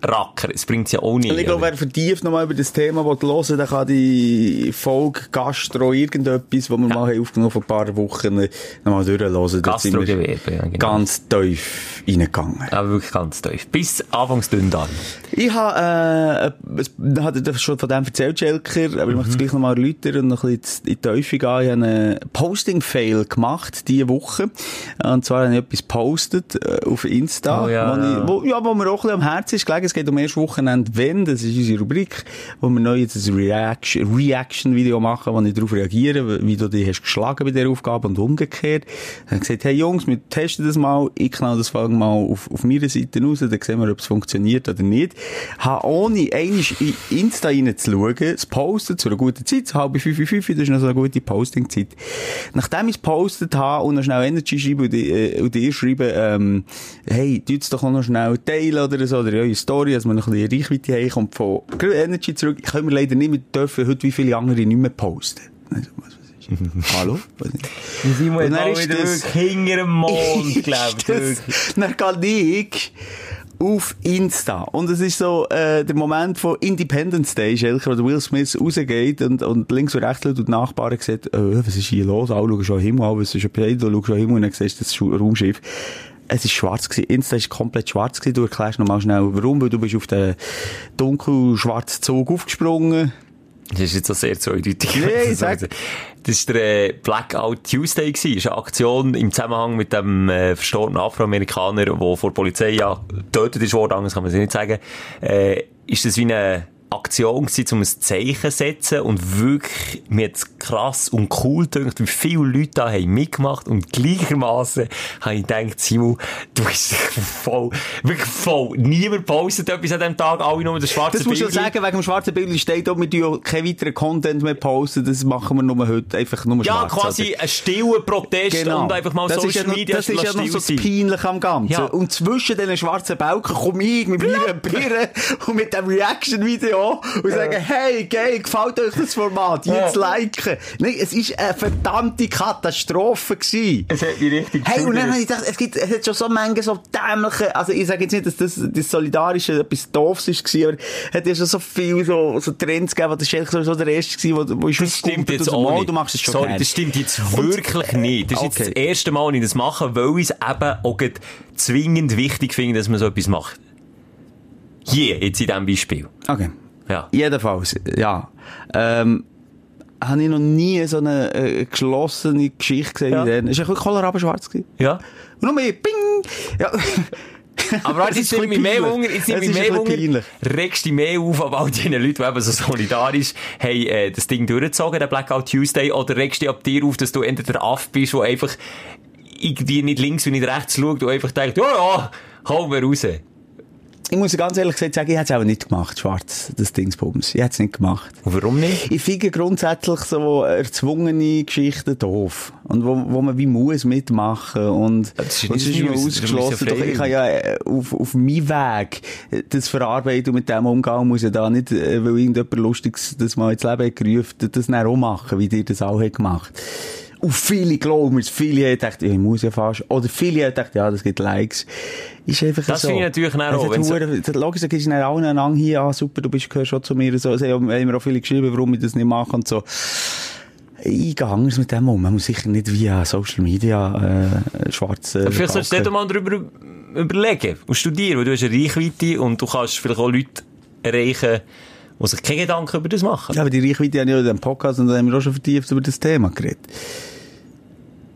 durchrackern, es bringt ja auch nicht. Und ich glaube, wer vertieft nochmal über das Thema will hören der kann die Folge Gastro irgendetwas, wo wir mal haben aufgenommen vor ein paar Wochen, nochmal durchhören. Gastrogewerbe, ja, genau. ganz tief reingegangen. Aber wirklich ganz tief. Bis anfangs Dünndarm. Ich habe, äh, ich hatte dir schon von dem erzählt, Schelker, aber ich möchte es gleich nochmal erläutern und noch ein bisschen in die Tiefe gehen. Ich habe einen Posting-Fail gemacht, diese Woche. Und zwar habe ich etwas gepostet, äh, auf Insta, Oh ja. wo, ich, wo, ja, wo mir auch ein bisschen am Herzen ist gelegen. Es geht um erst Wochenende wenn, das ist unsere Rubrik, wo wir neu jetzt ein Reaction- Reaction-Video machen, wo ich darauf reagiere, wie du dich hast geschlagen bei dieser Aufgabe und umgekehrt. Dann habe gesagt, hey Jungs, wir testen das mal, ich knall das Folge mal auf, auf meiner Seite raus, dann sehen wir, ob es funktioniert oder nicht. Habe ohne einmal in Insta reinzuschauen, es posten zu einer guten Zeit, so halb fünf, fünf, das ist noch so eine gute Posting-Zeit. Nachdem ich es postet habe und noch schnell Energy schreiben und, äh, dir schreiben, ähm, hey, es doch auch noch schnell teilen oder so, oder eure Story, dass wir noch ein bisschen Reichweite haben, kommt von gerade Energy zurück. Können wir leider nicht mehr dürfen heute wie viele andere nicht mehr posten. Also, was, was? Hallo? Simon Und dann ist das- hinter dem Mond, glaub ist das, dann gehe ich auf Insta. Und es ist so, äh, der Moment von Independence Day, Schelker, wo Will Smith rausgeht und, und links und rechts und die Nachbarn sagt, äh, was ist hier los? Alle schauen schon Himmel an, was ist ein du schaust schon Himmel und dann siehst du das Raumschiff. Es ist schwarz gewesen. Insta ist komplett schwarz gewesen. Du erklärst nochmal schnell, warum, weil du bist auf den dunkel-schwarzen Zug aufgesprungen. Das ist jetzt auch sehr zweideutig. Nee, sag. Das war der äh, Blackout Tuesday. Das ist eine Aktion im Zusammenhang mit dem äh, verstorbenen Afroamerikaner, der vor der Polizei ja getötet ist worden, anders kann man es nicht sagen. Äh, ist das wie eine Aktion gewesen, um ein Zeichen zu setzen und wirklich, mir hat's krass und cool gedacht, wie viele Leute da haben mitgemacht und gleichermaßen habe ich gedacht, Simon, du bist voll, wirklich voll. Niemand postet etwas an diesem Tag, alle nur das schwarze Das muss ich Bildchen. sagen, wegen dem schwarzen Bild steht auch, wir tun keinen weiteren Content mehr posten, das machen wir nur heute, einfach nur Ja, schwarz. quasi oder? ein stiller Protest Genau. und einfach mal das ist Social ja Media Das ist ja noch so das sein. Peinliche am Ganzen. Ja. Und zwischen diesen schwarzen Balken komme ich mit meiner Birne und mit dem Reaction-Video so und sagen, hey, geil, gefällt euch das Format, jetzt liken. Nein, es ist eine verdammte Katastrophe gewesen. Es hat mich richtig Hey, und dann habe ich gedacht, es gibt, es hat schon so Menge so dämliche, also ich sage jetzt nicht, dass das, das Solidarische etwas Doofs war, aber es hat ja schon so viel so, so Trends gegeben, das Schelk so der Erste war, wo, wo ich Das stimmt jetzt auch nicht. Du machst es schon Sorry, das stimmt jetzt wirklich nicht. Das ist jetzt das erste Mal, als ich das mache, weil ich es eben auch zwingend wichtig finde, dass man so etwas macht. Hier, jetzt in diesem Beispiel. Okay. Ja. Jedenfalls, ja. Ähm, habe ich noch nie so eine äh, geschlossene Geschichte gesehen Ja. Es war wirklich Kohlrabenschwarz. gewesen. Ja. Und noch mehr, ping! Ja. Aber jetzt ist nimmt mich mehr Wunder, jetzt ist mehr Wunder, regst dich mehr auf an all diesen Leuten, die eben so solidarisch haben, äh, das Ding durchgezogen, den Blackout Tuesday, oder regst dich ab dir auf, dass du entweder der Aff bist, der einfach irgendwie nicht links und nicht rechts schaut und einfach denkt, ja, ja, hau mir raus. Ich muss ganz ehrlich gesagt sagen, ich hätte es auch nicht gemacht, schwarz, das Dingsbums. Ich hätte es nicht gemacht. Und warum nicht? Ich finde grundsätzlich so erzwungene Geschichten doof. Und wo, wo man wie muss mitmachen. Und, Das ist und es ist ausgeschlossen. Doch ich kann ja äh, auf, auf meinem Weg äh, das verarbeiten und mit dem umgehen muss ja da nicht, äh, weil irgendjemand Lustiges das mal ins Leben hat gerufen, das dann auch machen, wie dir das auch hat gemacht. Und viele glauben es, viele haben gedacht, ich muss ja fast. Oder viele haben gedacht, ja, das gibt Likes. Ist einfach Das so. finde ich natürlich dann auch, hure- Logisch, da gibst du dann allen Ang hier, ah, super, du bist, gehörst schon zu mir, so. Es haben mir auch viele geschrieben, warum ich das nicht mache und so. Ich gehe anders mit dem um. Man muss sicher nicht via Social Media, äh, schwarz, äh, Vielleicht solltest du dir mal darüber überlegen und studieren, weil du hast eine Reichweite und du kannst vielleicht auch Leute erreichen, die sich keine Gedanken über das machen. Ja, aber die Reichweite haben ja in diesem Podcast und da haben wir auch schon vertieft über das Thema geredet.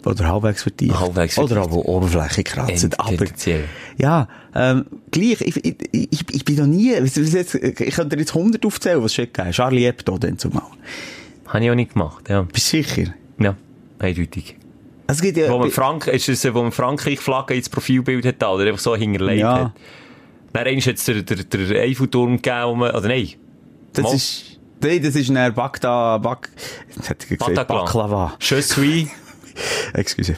Oder halbwegs vertieft. Halbwegs Oder aber Oberfläche kratzen. Aber, ja, ähm, gleich, ich, ich, ich, ich bin noch nie, jetzt, ich könnte dir jetzt 100 aufzählen, was gegeben hat. Charlie Hebdo dann zumal. Habe ich auch nicht gemacht, ja. Bist du sicher? Ja, eindeutig. Es gibt ja, Wo man, Frank ist es, wo man Frankreich-Flagge ins Profilbild hat, oder einfach so hinterlegt Ja. hat. Dann einmal hat es der, der, der Eiffelturm gegeben, wo man, oder nein, das Mal. ist, nee, das ist ein Bagda, Bak, jetzt hätte ich gesagt. Baklava. Je suis. Excuse.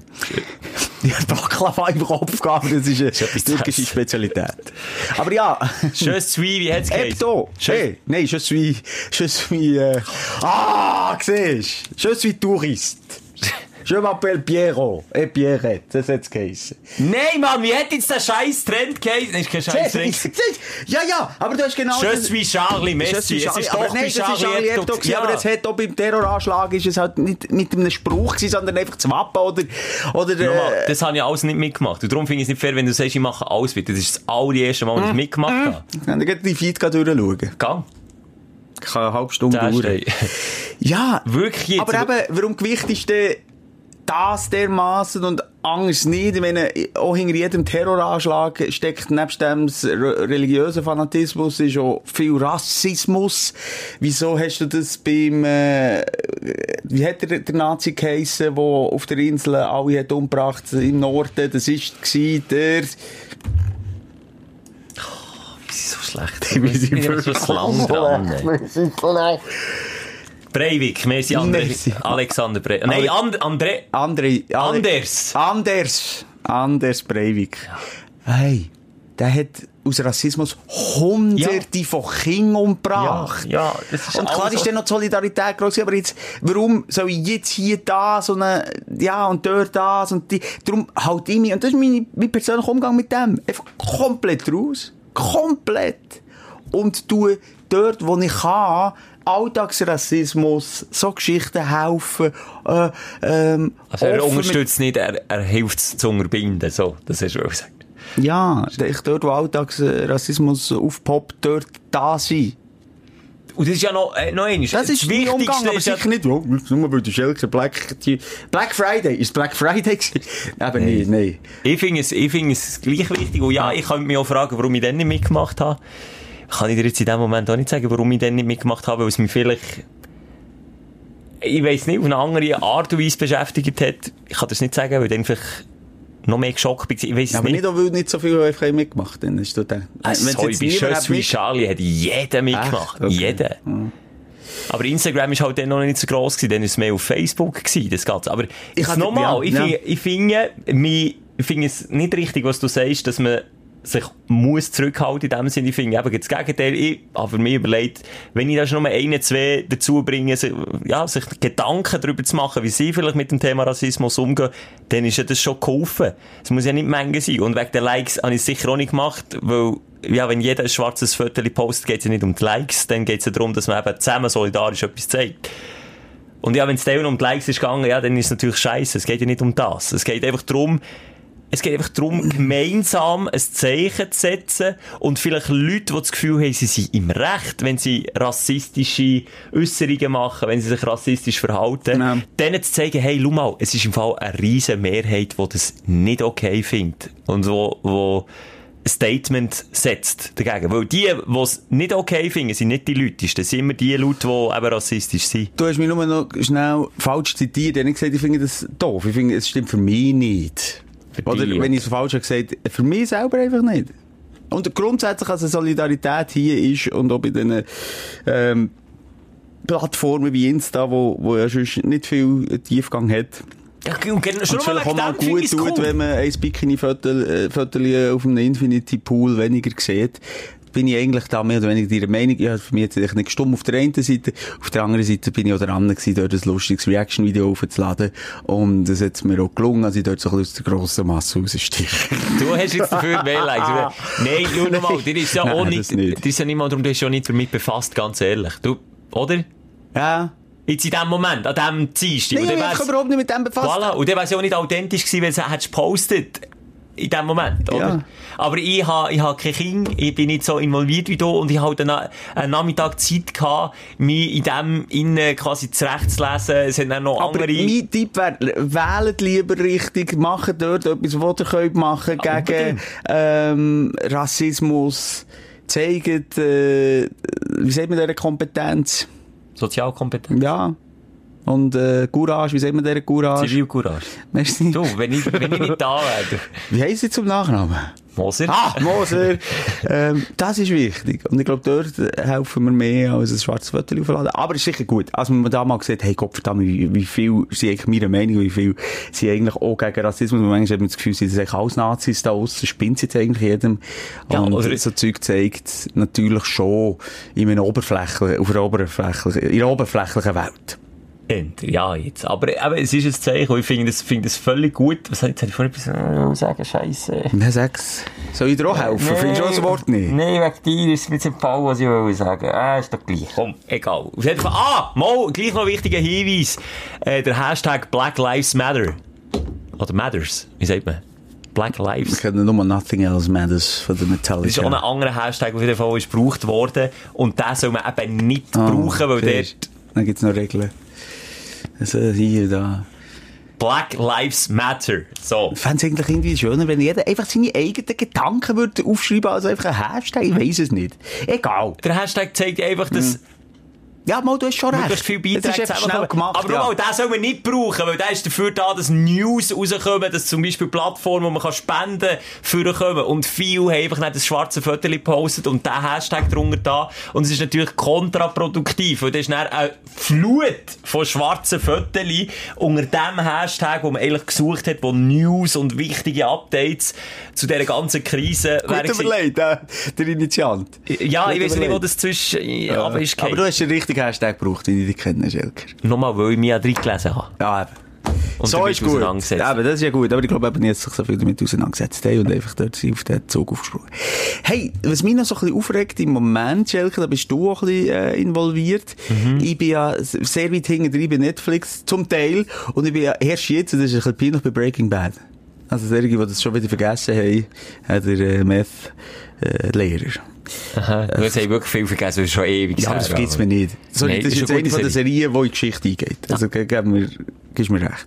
Die Baklava im Kopf gehabt, das ist eine türkische Spezialität. Aber ja. Je suis, wie hat's geheißen? Hebdo. Je- Hey, nein, je suis, je suis, äh, ah, siehst Je suis touriste. Je m'appelle Piero. Eh, Pierrette. Das hat's geheißen. Nein, Mann, wie hat jetzt der scheiß Trend geheißen? Das ist kein scheiß Trend. Ja, ja, aber du hast genau... Das- suis Charlie Messi. Es ist doch nein, wie Charlie Charlie Hebdo Hebdo. gewesen, aber es hat auch beim Terroranschlag ist es halt nicht mit einem Spruch gewesen, sondern einfach das Wappen oder, oder, Nochmal, äh, das habe ich alles nicht mitgemacht. Und darum finde ich es nicht fair, wenn du sagst, ich mache alles mit. Das ist das allererste Mal, dass ich mitgemacht habe. Dann geht die Feed durchschauen. Gang. Kann eine halbe Stunde dauern. Ja, Wirklich jetzt. aber eben, warum Gewicht ist denn das dermaßen und Angst nicht? Ich meine, auch hinter jedem Terroranschlag steckt nebst dem religiösen Fanatismus ist auch viel Rassismus. Wieso hast du das beim, äh, wie hat der, der Nazi geheissen, der auf der Insel alle hat umgebracht im Norden? Das ist gsi der, Wir sind so schlecht. Wir sind Ich bin so wirklich lang dran. Breivik, merci, André, Merci. Alexander Breivik. Nein, And, André. Andre, Ale- Anders. Anders. Anders Breivik. Hey, der hat aus Rassismus hunderte von Kindern umgebracht. Ja, ja, das ist Und klar ist dann noch die Solidarität groß, aber jetzt, warum soll ich jetzt hier das und, äh, ja, und dort das und die, darum halt ich mich, und das ist mein, mein persönlicher Umgang mit dem, einfach komplett raus. Komplett. Und tu dort, wo ich kann, Alltagsrassismus, so Geschichten helfen, äh, ähm, Also er unterstützt nicht, er, er hilft es zu unterbinden. So, das du auch gesagt. Ja, ich dort, wo Alltagsrassismus aufpoppt, dort da sein. Und das ist ja noch, äh, noch eines. Das ist mein Umgang, aber ist sicher nicht, nur weil der Schelker Black, Black Friday, ist Black Friday gewesen? Eben nicht, nein. Ich finde es, ich finde es gleich wichtig. Und ja, ich könnte mich auch fragen, warum ich dann nicht mitgemacht habe. Kann ich dir jetzt in dem Moment auch nicht sagen, warum ich dann nicht mitgemacht habe, weil es mich vielleicht, ich weiss nicht, auf eine andere Art und Weise beschäftigt hat. Ich kann das nicht sagen, weil dann vielleicht noch mehr geschockt bin. Ich weiss es Aber nicht. weil nicht so viele einfach mitgemacht haben, ist das. Ah, sorry, bei Schuss wie Charlie hat jeder mitgemacht. Echt? Okay. Jeder. Aber Instagram ist halt dann noch nicht so gross gewesen, dann ist es mehr auf Facebook gewesen, das Ganze. Aber Ich ich nochmal, ja, ich, ja. finde, ich finde, ich finde es nicht richtig, was du sagst, dass man sich muss zurückhalten in dem Sinne. Ich finde eben das Gegenteil. Ich habe mich überlegt, wenn ich da schon nur eine, zwei dazu bringe, sich, ja, sich Gedanken darüber zu machen, wie sie vielleicht mit dem Thema Rassismus umgehen, dann ist ja das schon geholfen. Es muss ja nicht Menge sein. Und wegen der Likes habe ich es sicher auch nicht gemacht, weil ja, wenn jeder ein schwarzes Foto postet, geht es ja nicht um die Likes, dann geht es ja darum, dass man eben zusammen solidarisch etwas zeigt. Und ja, wenn es dann um die Likes ist gegangen, ja, dann ist es natürlich scheiße. Es geht ja nicht um das. Es geht einfach darum, es geht einfach darum, gemeinsam ein Zeichen zu setzen und vielleicht Leute, die das Gefühl haben, sie sind im Recht, wenn sie rassistische Äußerungen machen, wenn sie sich rassistisch verhalten, Ja. denen zu zeigen, hey, schau mal, es ist im Fall eine riesen Mehrheit, die das nicht okay findet und wo, wo ein Statement setzt dagegen. Weil die, die es nicht okay finden, sind nicht die Leute, das sind immer die Leute, die eben rassistisch sind. Du hast mich nur noch schnell falsch zitiert. Ich habe nicht gesagt, ich finde das doof. Ich finde, es stimmt für mich nicht. Oder wenn ich es falsch habe gesagt, für mich selber einfach nicht. Und grundsätzlich, also Solidarität hier ist und auch bei diesen ähm, Plattformen wie Insta, wo, wo ja sonst nicht viel Tiefgang hat. Ja, und genau, schon Und mal gut tut, cool. wenn man ein Bikini-Foto auf einem Infinity-Pool weniger sieht. Bin ich eigentlich da mehr oder weniger ihrer Meinung. Ja, für mich jetzt eigentlich nicht stumm auf der einen Seite. Auf der anderen Seite bin ich auch dran gewesen, dort ein lustiges Reaction-Video aufzuladen. Und es hat mir auch gelungen, dass ich dort so ein bisschen aus der grossen Masse raussteige. Du hast jetzt dafür mehr Likes. oder? Nein, schau noch mal, dir ist ja Nein, auch nicht, nicht. dir ist ja mal darum, du hast ja nicht damit befasst, ganz ehrlich. Du, oder? ja. Jetzt in dem Moment, an dem Dienstag. Nein, ich habe wär's- überhaupt nicht mit dem befasst. Voilà. Und dann wär's ja auch nicht authentisch gewesen, wenn du es gepostet. In dem Moment, oder? Ja. Aber ich habe, ich habe kein Kind, ich bin nicht so involviert wie du und ich hatte einen, einen Nachmittag Zeit gehabt, mich in dem innen quasi zurechtzulesen. Es sind dann noch Aber andere... mein Tipp wäre, wählt lieber richtig, macht dort etwas, was ihr könnt machen gegen ähm, Rassismus. Zeigt, äh, wie sagt man diese Kompetenz? Sozialkompetenz. Ja. Und äh, Courage, wie sagt man diese Courage? Zivilcourage. Merci. Du, wenn ich, wenn ich nicht da wäre, Wie heisst sie zum Nachnamen? Moser. Ah, Moser. ähm, das ist wichtig. Und ich glaube, dort helfen wir mehr als ein schwarzes Foto aufladen. Aber es ist sicher gut. Als man da mal gesagt hey Gott verdammt, wie, wie viel sind eigentlich meiner Meinung, wie viel sind eigentlich auch gegen Rassismus. Und manchmal hat man das Gefühl, sind das eigentlich alles Nazis da aussen, spinnt jetzt eigentlich jedem. Ja, und oder- so Zeug zeigt natürlich schon in einer oberflächlichen, auf einer oberflächlichen, in einer oberflächlichen Welt. End. Ja, jetzt. Aber, aber es ist ein Zeichen ich finde das, finde das völlig gut. Was jetzt hätte ich vorhin etwas äh, sagen? Scheisse. Na, sag's. Soll ich dir auch helfen? Findest du das Wort nicht? Nein, wegen dir ist es mit dem Fall, was ich will sagen. Ah, ist doch gleich. Komm, egal. Auf jeden Fall. Ah, mal, gleich noch ein wichtiger Hinweis. Äh, der Hashtag Black Lives Matter. Oder Matters. Wie sagt man? Black Wir Lives. kennen nur Nothing Else Matters von der Metallica. Das ist auch ein anderer Hashtag, der auf jeden Fall ist gebraucht worden. Und den soll man eben nicht Ah, brauchen, weil siehst. dort Dann gibt's noch Regeln. Also hier, da. Black Lives Matter. So. Ich fände es eigentlich irgendwie schöner, wenn jeder einfach seine eigenen Gedanken würde aufschreiben als einfach ein Hashtag. Ich weiss es nicht. Egal. Der Hashtag zeigt einfach, dass Ja, mal, du hast schon recht. viel Es Beiträge ist einfach schnell gemacht. Aber ja. mal, den soll man nicht brauchen, weil der ist dafür da, dass News rauskommen, dass zum Beispiel Plattformen, wo man kann spenden kann, kommen. Und viele haben einfach nicht das schwarze Foto gepostet und den Hashtag drunter da. Und es ist natürlich kontraproduktiv, weil das ist dann eine Flut von schwarzen Fotos unter dem Hashtag, wo man eigentlich gesucht hat, wo News und wichtige Updates zu dieser ganzen Krise Gut überlegt, äh, der Initiant. Ja, ich Gut weiß nicht, wo das zwischen, ja. aber ist Aber du hast den richtigen Hashtag gebraucht, wie ich dich kenne, Schelker. Nochmal, weil ich mich ja drin gelesen habe. Ja, eben. Und so ist gut. Eben, das ist ja gut. Aber ich glaube eben dass sich so viel damit auseinandergesetzt haben und einfach dort auf den Zug aufgesprungen. Hey, was mich noch so ein bisschen aufregt im Moment, Schelke, da bist du auch ein bisschen äh, involviert. Mhm. Ich bin ja sehr weit hinten drin bei Netflix, zum Teil. Und ich bin ja erst jetzt, und das ist ein bisschen peinlich, bei Breaking Bad. Also derjenige, die das schon wieder vergessen haben, hat der äh, Meth-Lehrer. Aha. Du hast wirklich viel vergessen, das ist schon ewig Ja, das vergisst man nicht. So, Nein, das ist ist jetzt eine eine von den Serien, die in die Geschichte eingeht. Also, ge- gib mir, gibst mir recht.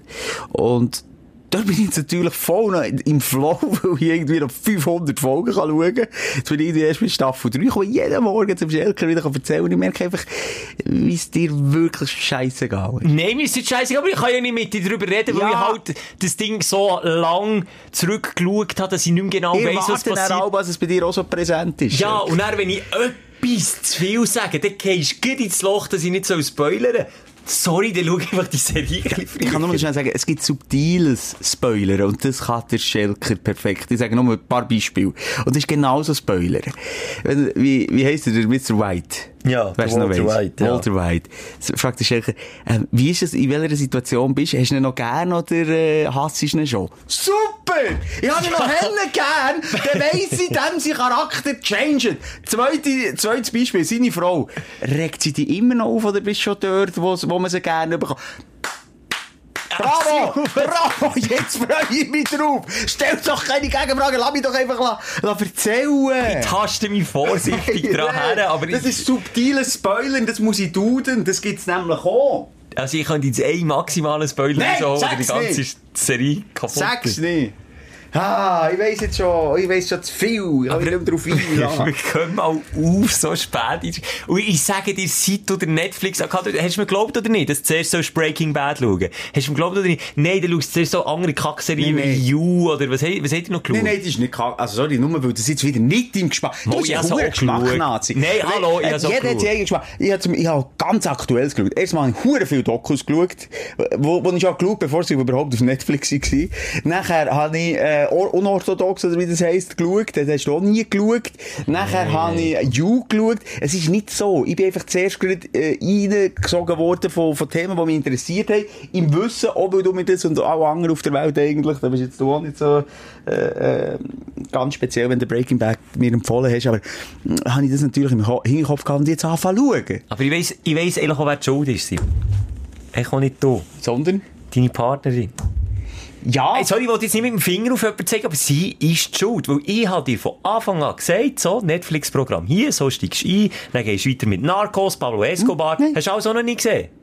Und da bin ich jetzt natürlich noch im Flow, weil ich irgendwie noch 500 Folgen kann schauen kann. Jetzt bin ich erst bei Staffel 3, komme jeden Morgen zum Schelker wieder erzählen und ich merke einfach, wie es dir wirklich scheißegal ist. Nein, mir ist nicht scheiße, aber ich kann ja nicht mit dir darüber reden, weil Ja. ich halt das Ding so lang zurückgeschaut habe, dass ich nicht mehr genau ich weiss, was passiert. auch, dass es bei dir auch so präsent ist. Ja, und dann, wenn ich etwas zu viel sage, dann gehst du gut ins Loch, dass ich nicht so spoilern sorry, dann schau einfach die Serie Ich kann nur schnell sagen, es gibt subtiles Spoiler und das kann der Schelker perfekt. Ich sage nur ein paar Beispiele. Und das ist genauso Spoiler. Wie, wie heisst der, der Mr. White? Ja, Weißt noch, Walter? White, ja. Walter White. Fragt der Schelker, ähm, wie ist es, in welcher Situation bist du? Hast du ihn noch gern oder äh, hasst du ihn schon? Super! Ich habe ihn noch helle gern! Dann weiss ich, dem sein Charakter changed. Zweite, zweites Beispiel, seine Frau. Regt sie dich immer noch auf oder bist du schon dort, wo, wo man sie gerne bekommt? Bravo! Bravo! Jetzt freue ich mich drauf! Stell doch keine Gegenfrage, lass mich doch einfach la, la erzählen! Taste mich vorsichtig dran her, aber das ich, ist subtiles Spoilern, das muss ich duden, das gibt's nämlich auch. also ich könnte jetzt einen maximalen Spoiler Nein, rausholen, der die ganze nicht. Serie kaputt Sag's nicht! Ah, ich weiss jetzt schon, ich weiss schon zu viel, ich kann nicht mehr drauf Wir einlassen. kommen mal auf, so spät. Und ich sage dir, seit du den Netflix hast, hast du mir geglaubt oder nicht, dass du zuerst sollst Breaking Bad schauen? Hast du mir geglaubt oder nicht? Nein, dann schaust du zuerst so andere Kackserien wie You oder was, was habt ihr noch geschaut? Nein, nein, das ist nicht kack. Also, sorry, nur weil das jetzt wieder nicht im Geschmack. Du ich bist ein auch hoher Geschmack, geschaut. Nazi. Nein, hallo, ich Äh, hab's auch geschaut. Geschmack. Ich habe, habe ganz aktuelles geschaut. Erstmal habe ich hure viele Dokus geschaut, wo, wo ich schon geschaut bevor sie überhaupt auf Netflix waren. Nachher habe ich, äh, or- unorthodox, oder wie das heisst, geschaut. Das hast du auch nie geschaut. Nachher habe ich You geschaut. Es ist nicht so. Ich bin einfach zuerst gerade, äh, reingesogen worden von, von Themen, die mich interessiert haben. Im Wissen, ob du mir das und auch andere auf der Welt eigentlich, da bist jetzt du auch nicht so, äh, äh, ganz speziell, wenn du Breaking Bad mir empfohlen hast, aber äh, habe ich das natürlich im Hinterkopf gehabt und jetzt anfangen zu schauen. Aber ich weiss, ich weiss eigentlich auch, wer die Schuld ist. Simon. Ich auch nicht du. Sondern, Deine Partnerin. Ja, Hey, sorry, ich wollte jetzt nicht mit dem Finger auf jemanden zeigen, aber sie ist die schuld. Weil ich habe dir von Anfang an gesagt, so, Netflix-Programm hier, so steigst du ein, dann gehst du weiter mit Narcos, Pablo Escobar. Nein. Hast du alles auch noch nicht gesehen?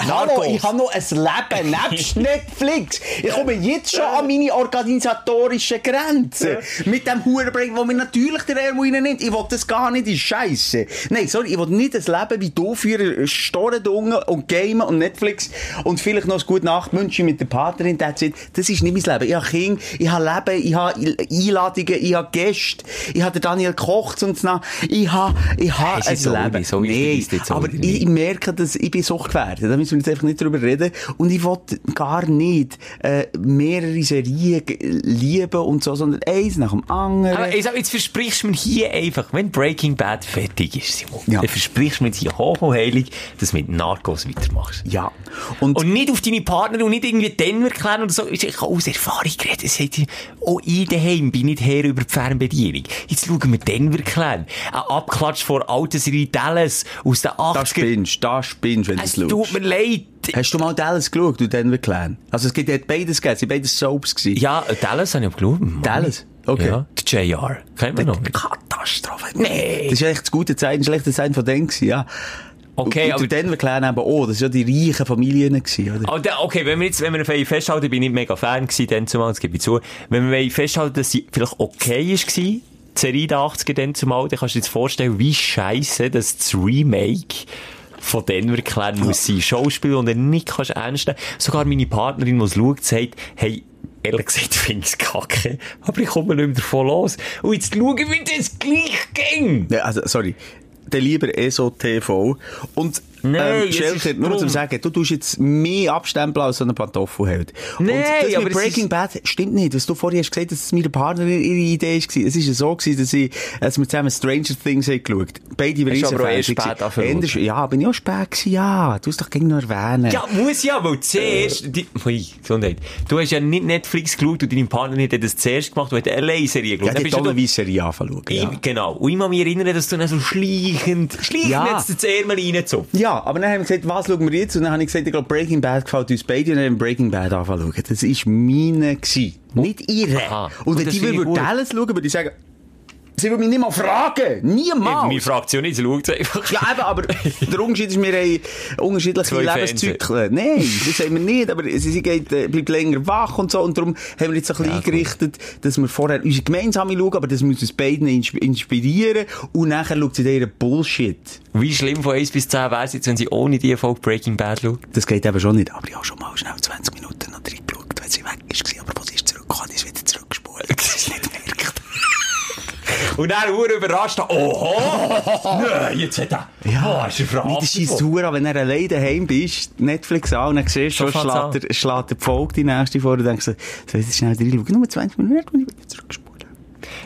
Hallo, Narcos. ich habe noch ein Leben nebst Netflix. Ich komme jetzt schon an meine organisatorischen Grenzen. Mit dem Hurenbreak, wo mir natürlich der Ärmel reinnimmt. Ich will das gar nicht, ist scheiße. Nein, sorry, ich will nicht ein Leben wie du führen, Storen dungen und Gamen und Netflix und vielleicht noch ein gute Nachtwünsche mit der Partnerin. That's it. Das ist nicht mein Leben. Ich habe Kinder, ich habe Leben, ich habe Einladungen, ich habe Gäste, ich habe den Daniel Koch und na, ich habe, ich habe Hey, ein so Leben. so auch aber ich, merke, dass ich bin suchtgefährdet. Da müssen wir jetzt einfach nicht drüber reden. Und ich will gar nicht äh, mehrere Serien lieben und so, sondern eins nach dem anderen. Aber ich sag, jetzt versprichst du mir hier einfach, wenn Breaking Bad fertig ist, Simon, Ja. dann versprichst du mir jetzt hier hoch und heilig, dass du mit Narcos weitermachst. ja. Und, Und nicht auf deine Partner und nicht irgendwie Denver klären oder so. Ich habe aus Erfahrung geredet. Es hat, auch ich daheim bin nicht her über die Fernbedienung. Jetzt schauen wir Denver klären. Ein Abklatsch vor alten Serie Dallas aus den 80ern. da spinnst du, da spinnst wenn du Es tut mir leid. Hast du mal Dallas geschaut, du Denver Clan? Also es gibt ja beides gegeben, es sind beides Soaps gewesen. Ja, Dallas habe ich auch. Mann. Dallas? Okay. Ja, der JR. Kennt man noch? Katastrophe. Nee. Das ist echt das gute Zeichen, schlechte Zeichen von denen gewesen, ja. Okay, und, aber- und Denver Clan eben auch, das waren ja die reichen Familien gewesen, oder? Oh, da- okay, wenn wir jetzt, wenn wir festhalten, ich bin nicht mega Fan gewesen, dann zumal, das gebe ich zu. Wenn wir festhalten, dass sie vielleicht okay ist gewesen, die Serie der 80er dann zumal, dann kannst du dir jetzt vorstellen, wie scheiße das Remake von Denver Clan muss sein. Schauspiel, und dann nicht kannst ernst nehmen. Sogar meine Partnerin, die es schaut, sagt, hey, ehrlich gesagt, finde ich es kacke, aber ich komme nicht mehr davon los. Und jetzt schauen, wie das gleich ging. Ja, also, sorry. Dann lieber ESO TV. Und, Nein, ähm, ist nur drum. zum sagen, du tust jetzt mehr abstempeln als so eine Pantoffelheld. Nein, Und das aber mit Breaking ist- Bad stimmt nicht. Was du vorhin hast gesagt, dass es meine Partnerin ihre Idee war. Es ist ja so gewesen, dass, ich, dass wir zusammen Stranger Things haben geschaut. Beide Hast auch erst Riesenfans spät Änders- Ja, bin ich auch spät gewesen, ja. Du musst doch gegen noch erwähnen. Ja, muss ja, weil zuerst, die, ui, Gesundheit. Du hast ja nicht Netflix geschaut und deine Partnerin hat das zuerst gemacht, du hast eine LA-Serie geschaut. Ja, die doch- Weisserie anfangen. Ja. Genau. Und ich kann mich erinnern, dass du dann so schleichend, schleichend Ja. jetzt das Ärmel reingezupft. Ja, aber dann haben wir gesagt, was schauen wir jetzt? Und dann habe ich gesagt, ich glaube, Breaking Bad gefällt uns beide. Und dann haben wir Breaking Bad anfangen zu schauen. Das war meine. Gewesen. Nicht ihre. Aha. Und Und wenn die gut. Dallas schauen, würde ich sagen, sie würde mich nicht mal fragen. Niemals. Meine Fraktion nicht, sie schaut einfach. Ja, eben, aber der Unterschied ist, wir haben unterschiedliche Zwei Lebenszyklen. Nein, das haben wir nicht, aber sie, sie geht, äh, bleibt länger wach und so, und darum haben wir jetzt ein bisschen eingerichtet, dass wir vorher unsere gemeinsame schauen, aber das muss uns beiden insp- inspirieren, und nachher schaut sie ihren Bullshit. Wie schlimm von 1 bis 10 wäre es jetzt, wenn sie ohne die Folge Breaking Bad schaut? Das geht eben schon nicht, aber ich habe schon mal schnell 20 Minuten noch reingeschaut, wenn sie weg ist, aber Und dann wurde überrascht, oho, nö, jetzt hat er, ja, oh, ist er der verhaftet scheiß worden. Tour, wenn er allein daheim bist, Netflix an, und dann siehst du, schon schlägt er, schlägt er die Folge die nächste vor, und denkst du, so, jetzt schnell reinschauen, nur 20 Minuten, und ich will zurückspulen.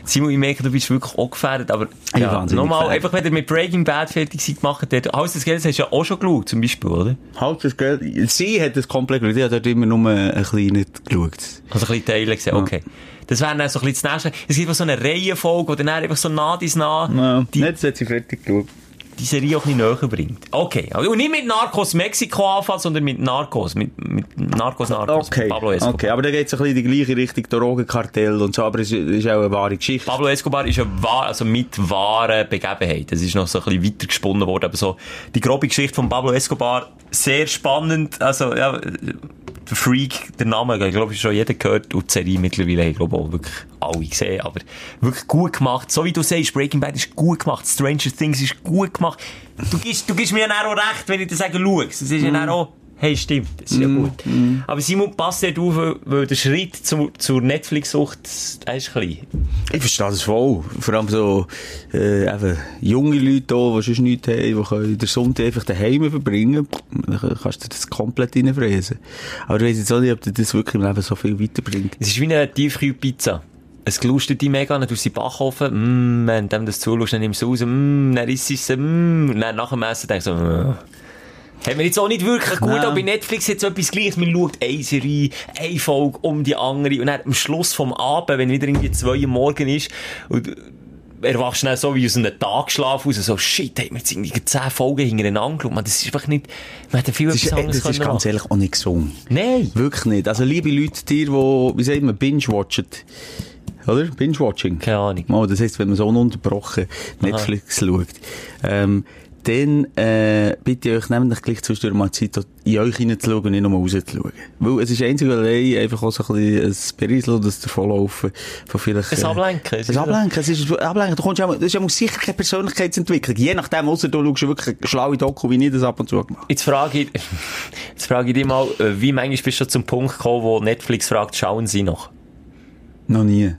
Simon, ich merke, du bist wirklich auch gefährdet, aber ja, nochmal, einfach, wenn ihr mit Breaking Bad fertig seid gemacht habt, Haus des Geldes hast du ja auch schon geschaut, zum Beispiel, oder? Halt das Geld. Sie hat das komplett geschaut. Ich habe dort immer nur ein kleines geschaut. Also ein bisschen Teile gesehen, okay. Das wäre dann so ein bisschen das Nächste. Es gibt so eine Reihenfolge, die dann einfach so nah dies nah Ja, die, Jetzt hat sie fertig geschaut. Die Serie auch ein bisschen näher bringt. Okay. Und nicht mit Narcos Mexiko anfangen, sondern mit Narcos. Mit, mit Narcos Narcos. Okay. Pablo Escobar. Okay, aber da geht es ein bisschen in die gleiche Richtung, Drogenkartell und so, aber es ist, auch eine wahre Geschichte. Pablo Escobar ist ja wahr, also mit wahren Begebenheiten. Das ist noch so ein bisschen weiter gesponnen worden, aber so, die grobe Geschichte von Pablo Escobar, sehr spannend, also, ja, der Freak, der Name, ich glaube, schon jeder gehört, und die Serie mittlerweile, ich glaube auch wirklich alle gesehen, aber wirklich gut gemacht. So wie du sagst, Breaking Bad ist gut gemacht, Stranger Things ist gut gemacht. Du gibst, du gibst mir ja auch recht, wenn ich dir sage, schau, es ist ja dann auch, hey, stimmt, das ist ja gut. Aber Simon, passt dir auf, weil- der Schritt zu, zur Netflix-Sucht, ist klein. Ich verstehe das voll. Vor allem so, äh, eben, junge Leute da, die sonst nichts haben, die können den Sonntag einfach daheim verbringen. Dann kannst du das komplett reinfräsen. Aber ich weiss jetzt auch nicht, ob dir das wirklich im Leben so viel weiterbringt. Es ist wie eine Tiefkühlpizza. Es glustet dich mega, dann tust du Backofen, mm, wenn dem das zulässt, dann nimmst du es raus, mm, dann isst du es, mm, und dann nach dem Essen denkst du so, mm. Haben wir jetzt auch nicht wirklich gut, Ja. aber bei Netflix jetzt etwas Gleiches. Man schaut eine Serie, eine Folge um die andere, und dann am Schluss vom Abend, wenn wieder irgendwie zwei Uhr morgen ist, und erwachst dann so wie aus einem Tagschlaf raus, so, shit, haben wir jetzt irgendwie zehn Folgen hintereinander geschaut. Man, das ist einfach nicht, man hätte viel Das etwas ist, anderes das ist ganz machen. ehrlich auch nicht gesund. Nein! Wirklich nicht. Also, liebe Leute, die, die, wie sagt man, binge-watchen. Oder? Binge-watching. Keine Ahnung. Mal, das heisst, wenn man so ununterbrochen Netflix schaut. Ähm, dann, äh, bitte ich euch, nehmt euch gleich zwischendurch mal Zeit, in euch hineinzuschauen und nicht nur rauszuschauen. Weil es ist einzig und allein einfach auch so ein bisschen ein und ein Davonlaufen von vielleicht... Ein Ablenken, Ein Ablenken. Es ist Ablenken. Du kommst ja, das ist ja sicher keine Persönlichkeitsentwicklung. Je nachdem, ausser du schaust wirklich schlaue Doku, wie ich das ab und zu gemacht Jetzt frage ich, jetzt frage ich dich mal, äh, wie manchmal bist du zum Punkt gekommen, wo Netflix fragt, schauen Sie noch? Noch nie.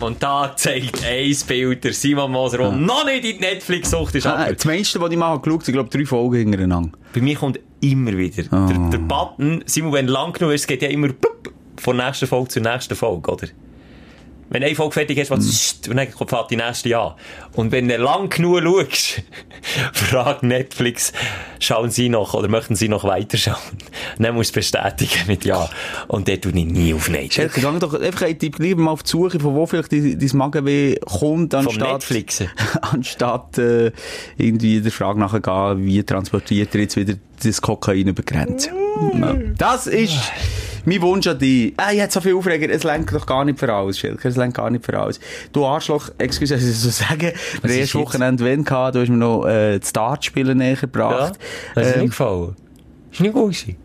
Und da zeigt ein Bild der Simon Moser, der noch nicht in die Netflix-Sucht ist. Ah, das meiste, was ich mal geschaut habe, sind, glaube ich, drei Folgen hintereinander. bei mir kommt immer wieder der, der Button, Simon, wenn lang genug ist, geht ja immer plupp, von der nächsten Folge zur nächsten Folge, oder? Wenn eine Folge fertig ist, was, und dann fährt die nächste an. Und wenn du lang genug schaust, fragt Netflix, schauen Sie noch oder möchten Sie noch weiterschauen? Und dann musst du es bestätigen mit Ja. Und dort tue ich nie auf Nein. Schelke, gang doch einfach lieber mal auf die Suche, von wo vielleicht dein Magenweh kommt, anstatt, anstatt äh, irgendwie der Frage nachzugehen, wie transportiert er jetzt wieder das Kokain über die Grenze. Ja. Das ist mein Wunsch an dich. Ah, ich hätte so viel Aufreger, es lenkt doch gar nicht für alles, Schelke, es lenkt gar nicht für alles. Du Arschloch, excuse, dass ich so sagen, wir ist haben erst? Wochenende wenn gehabt, du hast mir noch äh, das Dartspielen näher Ja, gebracht. das ist Ähm, nicht gefallen. Ist nicht gut gewesen.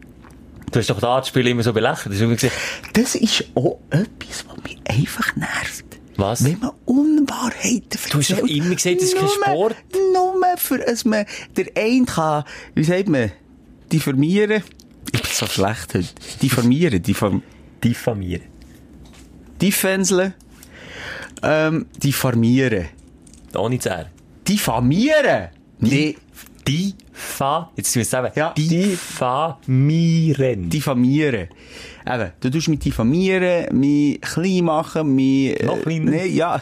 Du hast doch das Spiel immer so belächelt. Das ist immer gesagt, Das ist auch etwas, was mich einfach nervt. Was? Wenn man Unwahrheiten erzählt. Du hast doch immer gesagt, das ist kein Nur- Sport. Nur für, dass man der eine kann, wie sagt man, diffamieren. Ich bin so schlecht heute. Diffamieren, diffam, diffamieren. diffenseln. Ähm, diffamieren. Ohne zu R. Diffamieren? Nee. Diffa, jetzt müssen wir es sagen. Ja, Diffamieren. Diffamieren. Eben, du tust mich diffamieren, mich klein machen, mich... Noch kleiner? Nee, ja.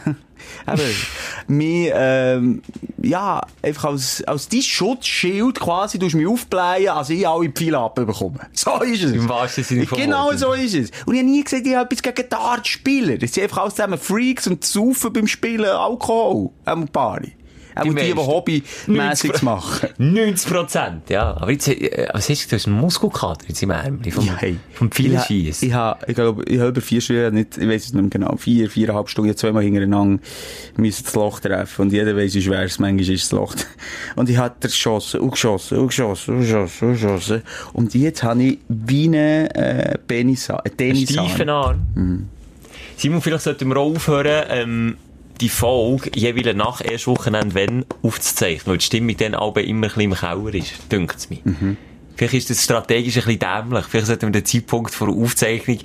Eben, mich, ähm, ja, einfach als, als dein Schutzschild quasi, du mich aufblähen, als ich alle Pfeile abbekomme. So ist es. Im wahrsten Sinne vom Genau so ist es. Und ich habe nie gesagt, ich habe etwas gegen Dartspieler. Das sind einfach alles zusammen Freaks und saufen beim Spielen Alkohol. Am Pari. Auch die, die, die hobbymässig zu machen. 90 Prozent, ja. Aber jetzt, äh, was hast du, du hast einen Muskelkater jetzt im Ärmel vom, Ja, hey. vom vielen Schießen. Ich habe, ich glaube, ich habe über vier Stunden, nicht, ich weiß es nicht mehr genau, vier, viereinhalb Stunden, zweimal hintereinander müssen das Loch treffen. Und jeder weiss, wie schwer es manchmal ist, das Loch. Und ich habe geschossen, und geschossen, und geschossen, und geschossen, und geschossen. Und jetzt habe ich wie eine, äh, Penisa, eine Tennisarm. Steifen Arm. Simon, vielleicht sollten wir auch aufhören, ähm, die Folge jeweils nach erst Wochenende, wenn, aufzuzeichnen, weil die Stimmung dann aber immer ein bisschen im Keller ist, dünkt es mir. Vielleicht ist das strategisch ein bisschen dämlich. Vielleicht sollten wir den Zeitpunkt vor der Aufzeichnung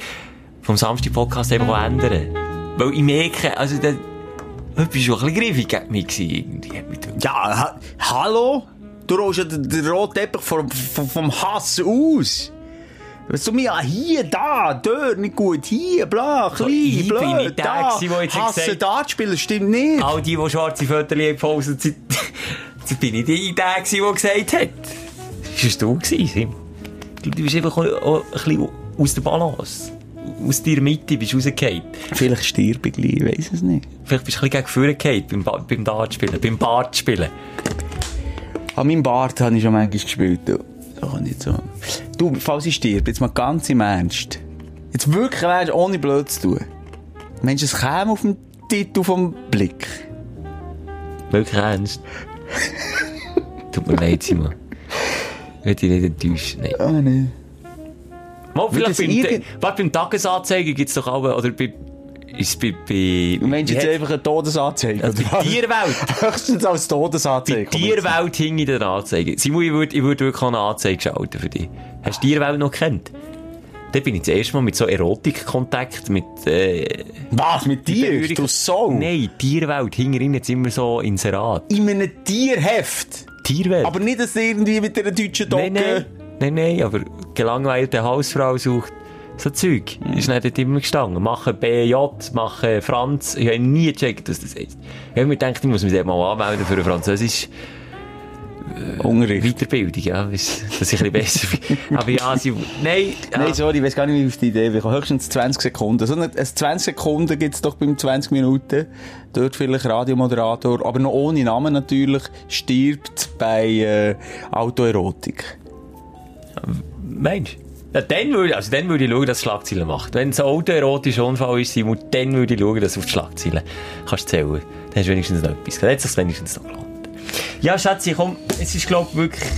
vom Samstag-Podcast auch ändern. Weil ich merke, also, der, Etwas schon ein bisschen griffig mich irgendwie. hat mich gedacht. Ja, ha hallo? Du rollst ja den, den roten Teppich vom, vom, vom Hass aus. Was du mir, ja, hier, da, dort, nicht gut, hier, bla, klein, ich bin blöd, nicht der da, gewesen, der jetzt Hasse gesagt- Dart spielen, stimmt nicht. All die, die schwarze Fötter gepostet sind, das bin ich die der gewesen, der gesagt hat. Das warst du gewesen. Du bist einfach ein bisschen aus der Balance. Aus deiner Mitte bist du rausgefallen. Vielleicht stirb ich gleich, ich weiss es nicht. Vielleicht bist du ein bisschen gegen vorne beim, beim Dartspielen, beim Bartspielen. An meinem Bart habe ich schon manchmal gespielt. Du. Da kann ich so. Du, falls ich stirb, jetzt mal ganz im Ernst. Jetzt wirklich im Ernst, ohne blöd zu tun. Mensch, es käme auf den Titel vom Blick. Wirklich ernst. Tut mir leid, Simon. Ich will dich nicht enttäuschen. Nein. Ah, nee. Mal, vielleicht beim, irgend- beim Tagesanzeiger gibt es doch auch, oder bei, ist bei, bei, Du meinst jetzt einfach eine Todesanzeige? Also bei? Tierwelt. Höchstens als Todesanzeige. Die Tierwelt hing in der Anzeige. Simon, ich würde, ich würde wirklich eine Anzeige schalten für dich. Hast du die Tierwelt noch gekannt? Da bin ich das erste Mal mit so Erotikkontakt, mit, äh, Was, mit dir? Berührung- Du Sau? Nein, Tierwelt, hinterhin jetzt immer so Inserat. In einem Tierheft. Tierwelt. Aber nicht, dass irgendwie mit einer deutschen Dogge... Nein, nein, nein, nein, aber gelangweilte Hausfrau sucht so Zeug. Ist nicht immer gestanden. Machen BJ, machen Franz. Ich habe nie gecheckt, was das ist. Ich habe mir gedacht, ich muss mich dort mal anmelden für eine Französisch Unterricht. Weiterbildung, ja, dass dass ich ein bisschen besser bin. Aber ja, sie, nein, ja. Nein, sorry, ich weiß gar nicht, wie ich auf die Idee bin. Höchstens 20 Sekunden. So ein, ein 20 Sekunden gibt's doch beim 20 Minuten. Dort vielleicht Radiomoderator, aber noch ohne Namen natürlich, stirbt bei äh, Autoerotik. Mensch. Ja, dann würde, also dann würde ich schauen, dass es Schlagzeilen macht. Wenn es ein autoerotischer Unfall ist, Simon, dann würde ich schauen, dass du auf die Schlagzeilen kannst zählen. Dann hast du wenigstens noch etwas. Dann hat es sich wenigstens noch gelohnt. Ja, Schatzi, komm, es ist, glaub ich, wirklich,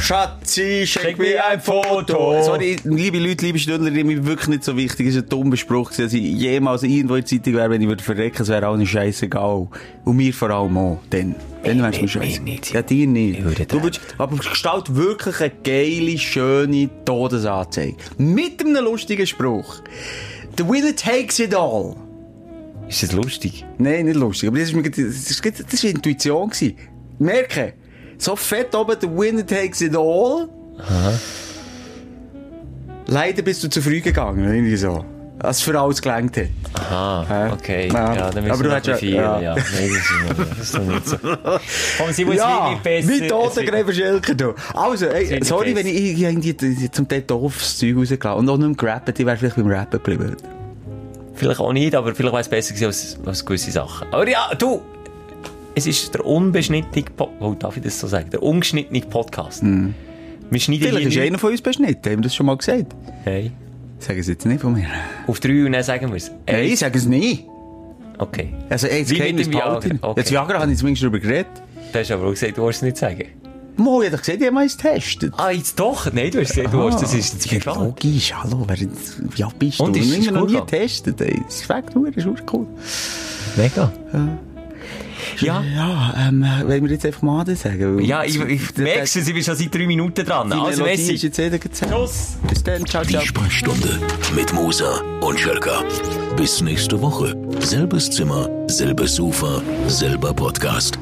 Schatzi, Schick schenk mir ein Foto. Sorry, liebe Leute, liebe Stündler, die mir wirklich nicht so wichtig. Es ist ein dummer Spruch, dass ich jemals irgendwo in der Zeitung wäre, wenn ich würde verrecken, es wäre allen scheißegal. Und mir vor allem auch. Dann, dann wär's mir mir- scheiße. Ja, dir nicht. Ich würde du würdest, aber gestalt wirklich eine geile, schöne Todesanzeige. Mit einem lustigen Spruch. The winner takes it all. ist das lustig? Nein, nicht lustig. Aber das ist, mir, das ist, das war Intuition. Gewesen. Merke, so fett oben, the winner takes it all. Leider bist du zu früh gegangen, irgendwie so. Als für alles gelangt hat. Aha, okay. Ja. Ja, dann müssen Aber wir du noch hast viel, ja- ja. Nein, das ist nicht, so. Komm, sie muss Ja, wirklich besser. wie Totengräber Schelker, du. Also, ey, sorry, wenn ich irgendwie zum Teil doofes Zeug rausgelassen und auch nicht mehr gerappt, ich wäre vielleicht beim Rappen geblieben. Vielleicht auch nicht, aber vielleicht wäre es besser gewesen als, als gewisse Sachen. Aber ja, du! Es ist der unbeschnittene, po oh, darf ich das so sagen? Der ungeschnittene Podcast. Wir schneiden Vielleicht ist einer von uns beschnitten, haben wir das schon mal gesagt? Hey. Sagen sie jetzt nicht von mir. Auf drei und dann sagen wir es. Nein, ich sage es nie. Okay. Also, ey, mit Geheimnis dem Viagra, behalten. okay. Jetzt Viagra habe ich zumindest darüber geredet. Du hast aber auch gesagt, du wolltest es nicht sagen. Mo, ich hab doch gesagt, ich habe mal eins getestet. Ah, jetzt doch? Nein, du hast gesagt, du wolltest, das ist jetzt ja, klar. logisch, hallo, wer, wie alt bist Und du? ist es Ich habe noch nie getestet, ey. Das schmeckt nur, das ist auch cool. Mega. Ja. Ja, ähm, wollen wir jetzt einfach mal das sagen? Ja, ich, ich merkst du, sie bin schon seit drei Minuten dran. Die Also, ist Messi. jetzt jeder gezählt. Schluss. Bis dann, ciao, Die ciao. Sprechstunde mit Musa und Schelka. Bis nächste Woche. Selbes Zimmer, selbes Sofa, selber Podcast.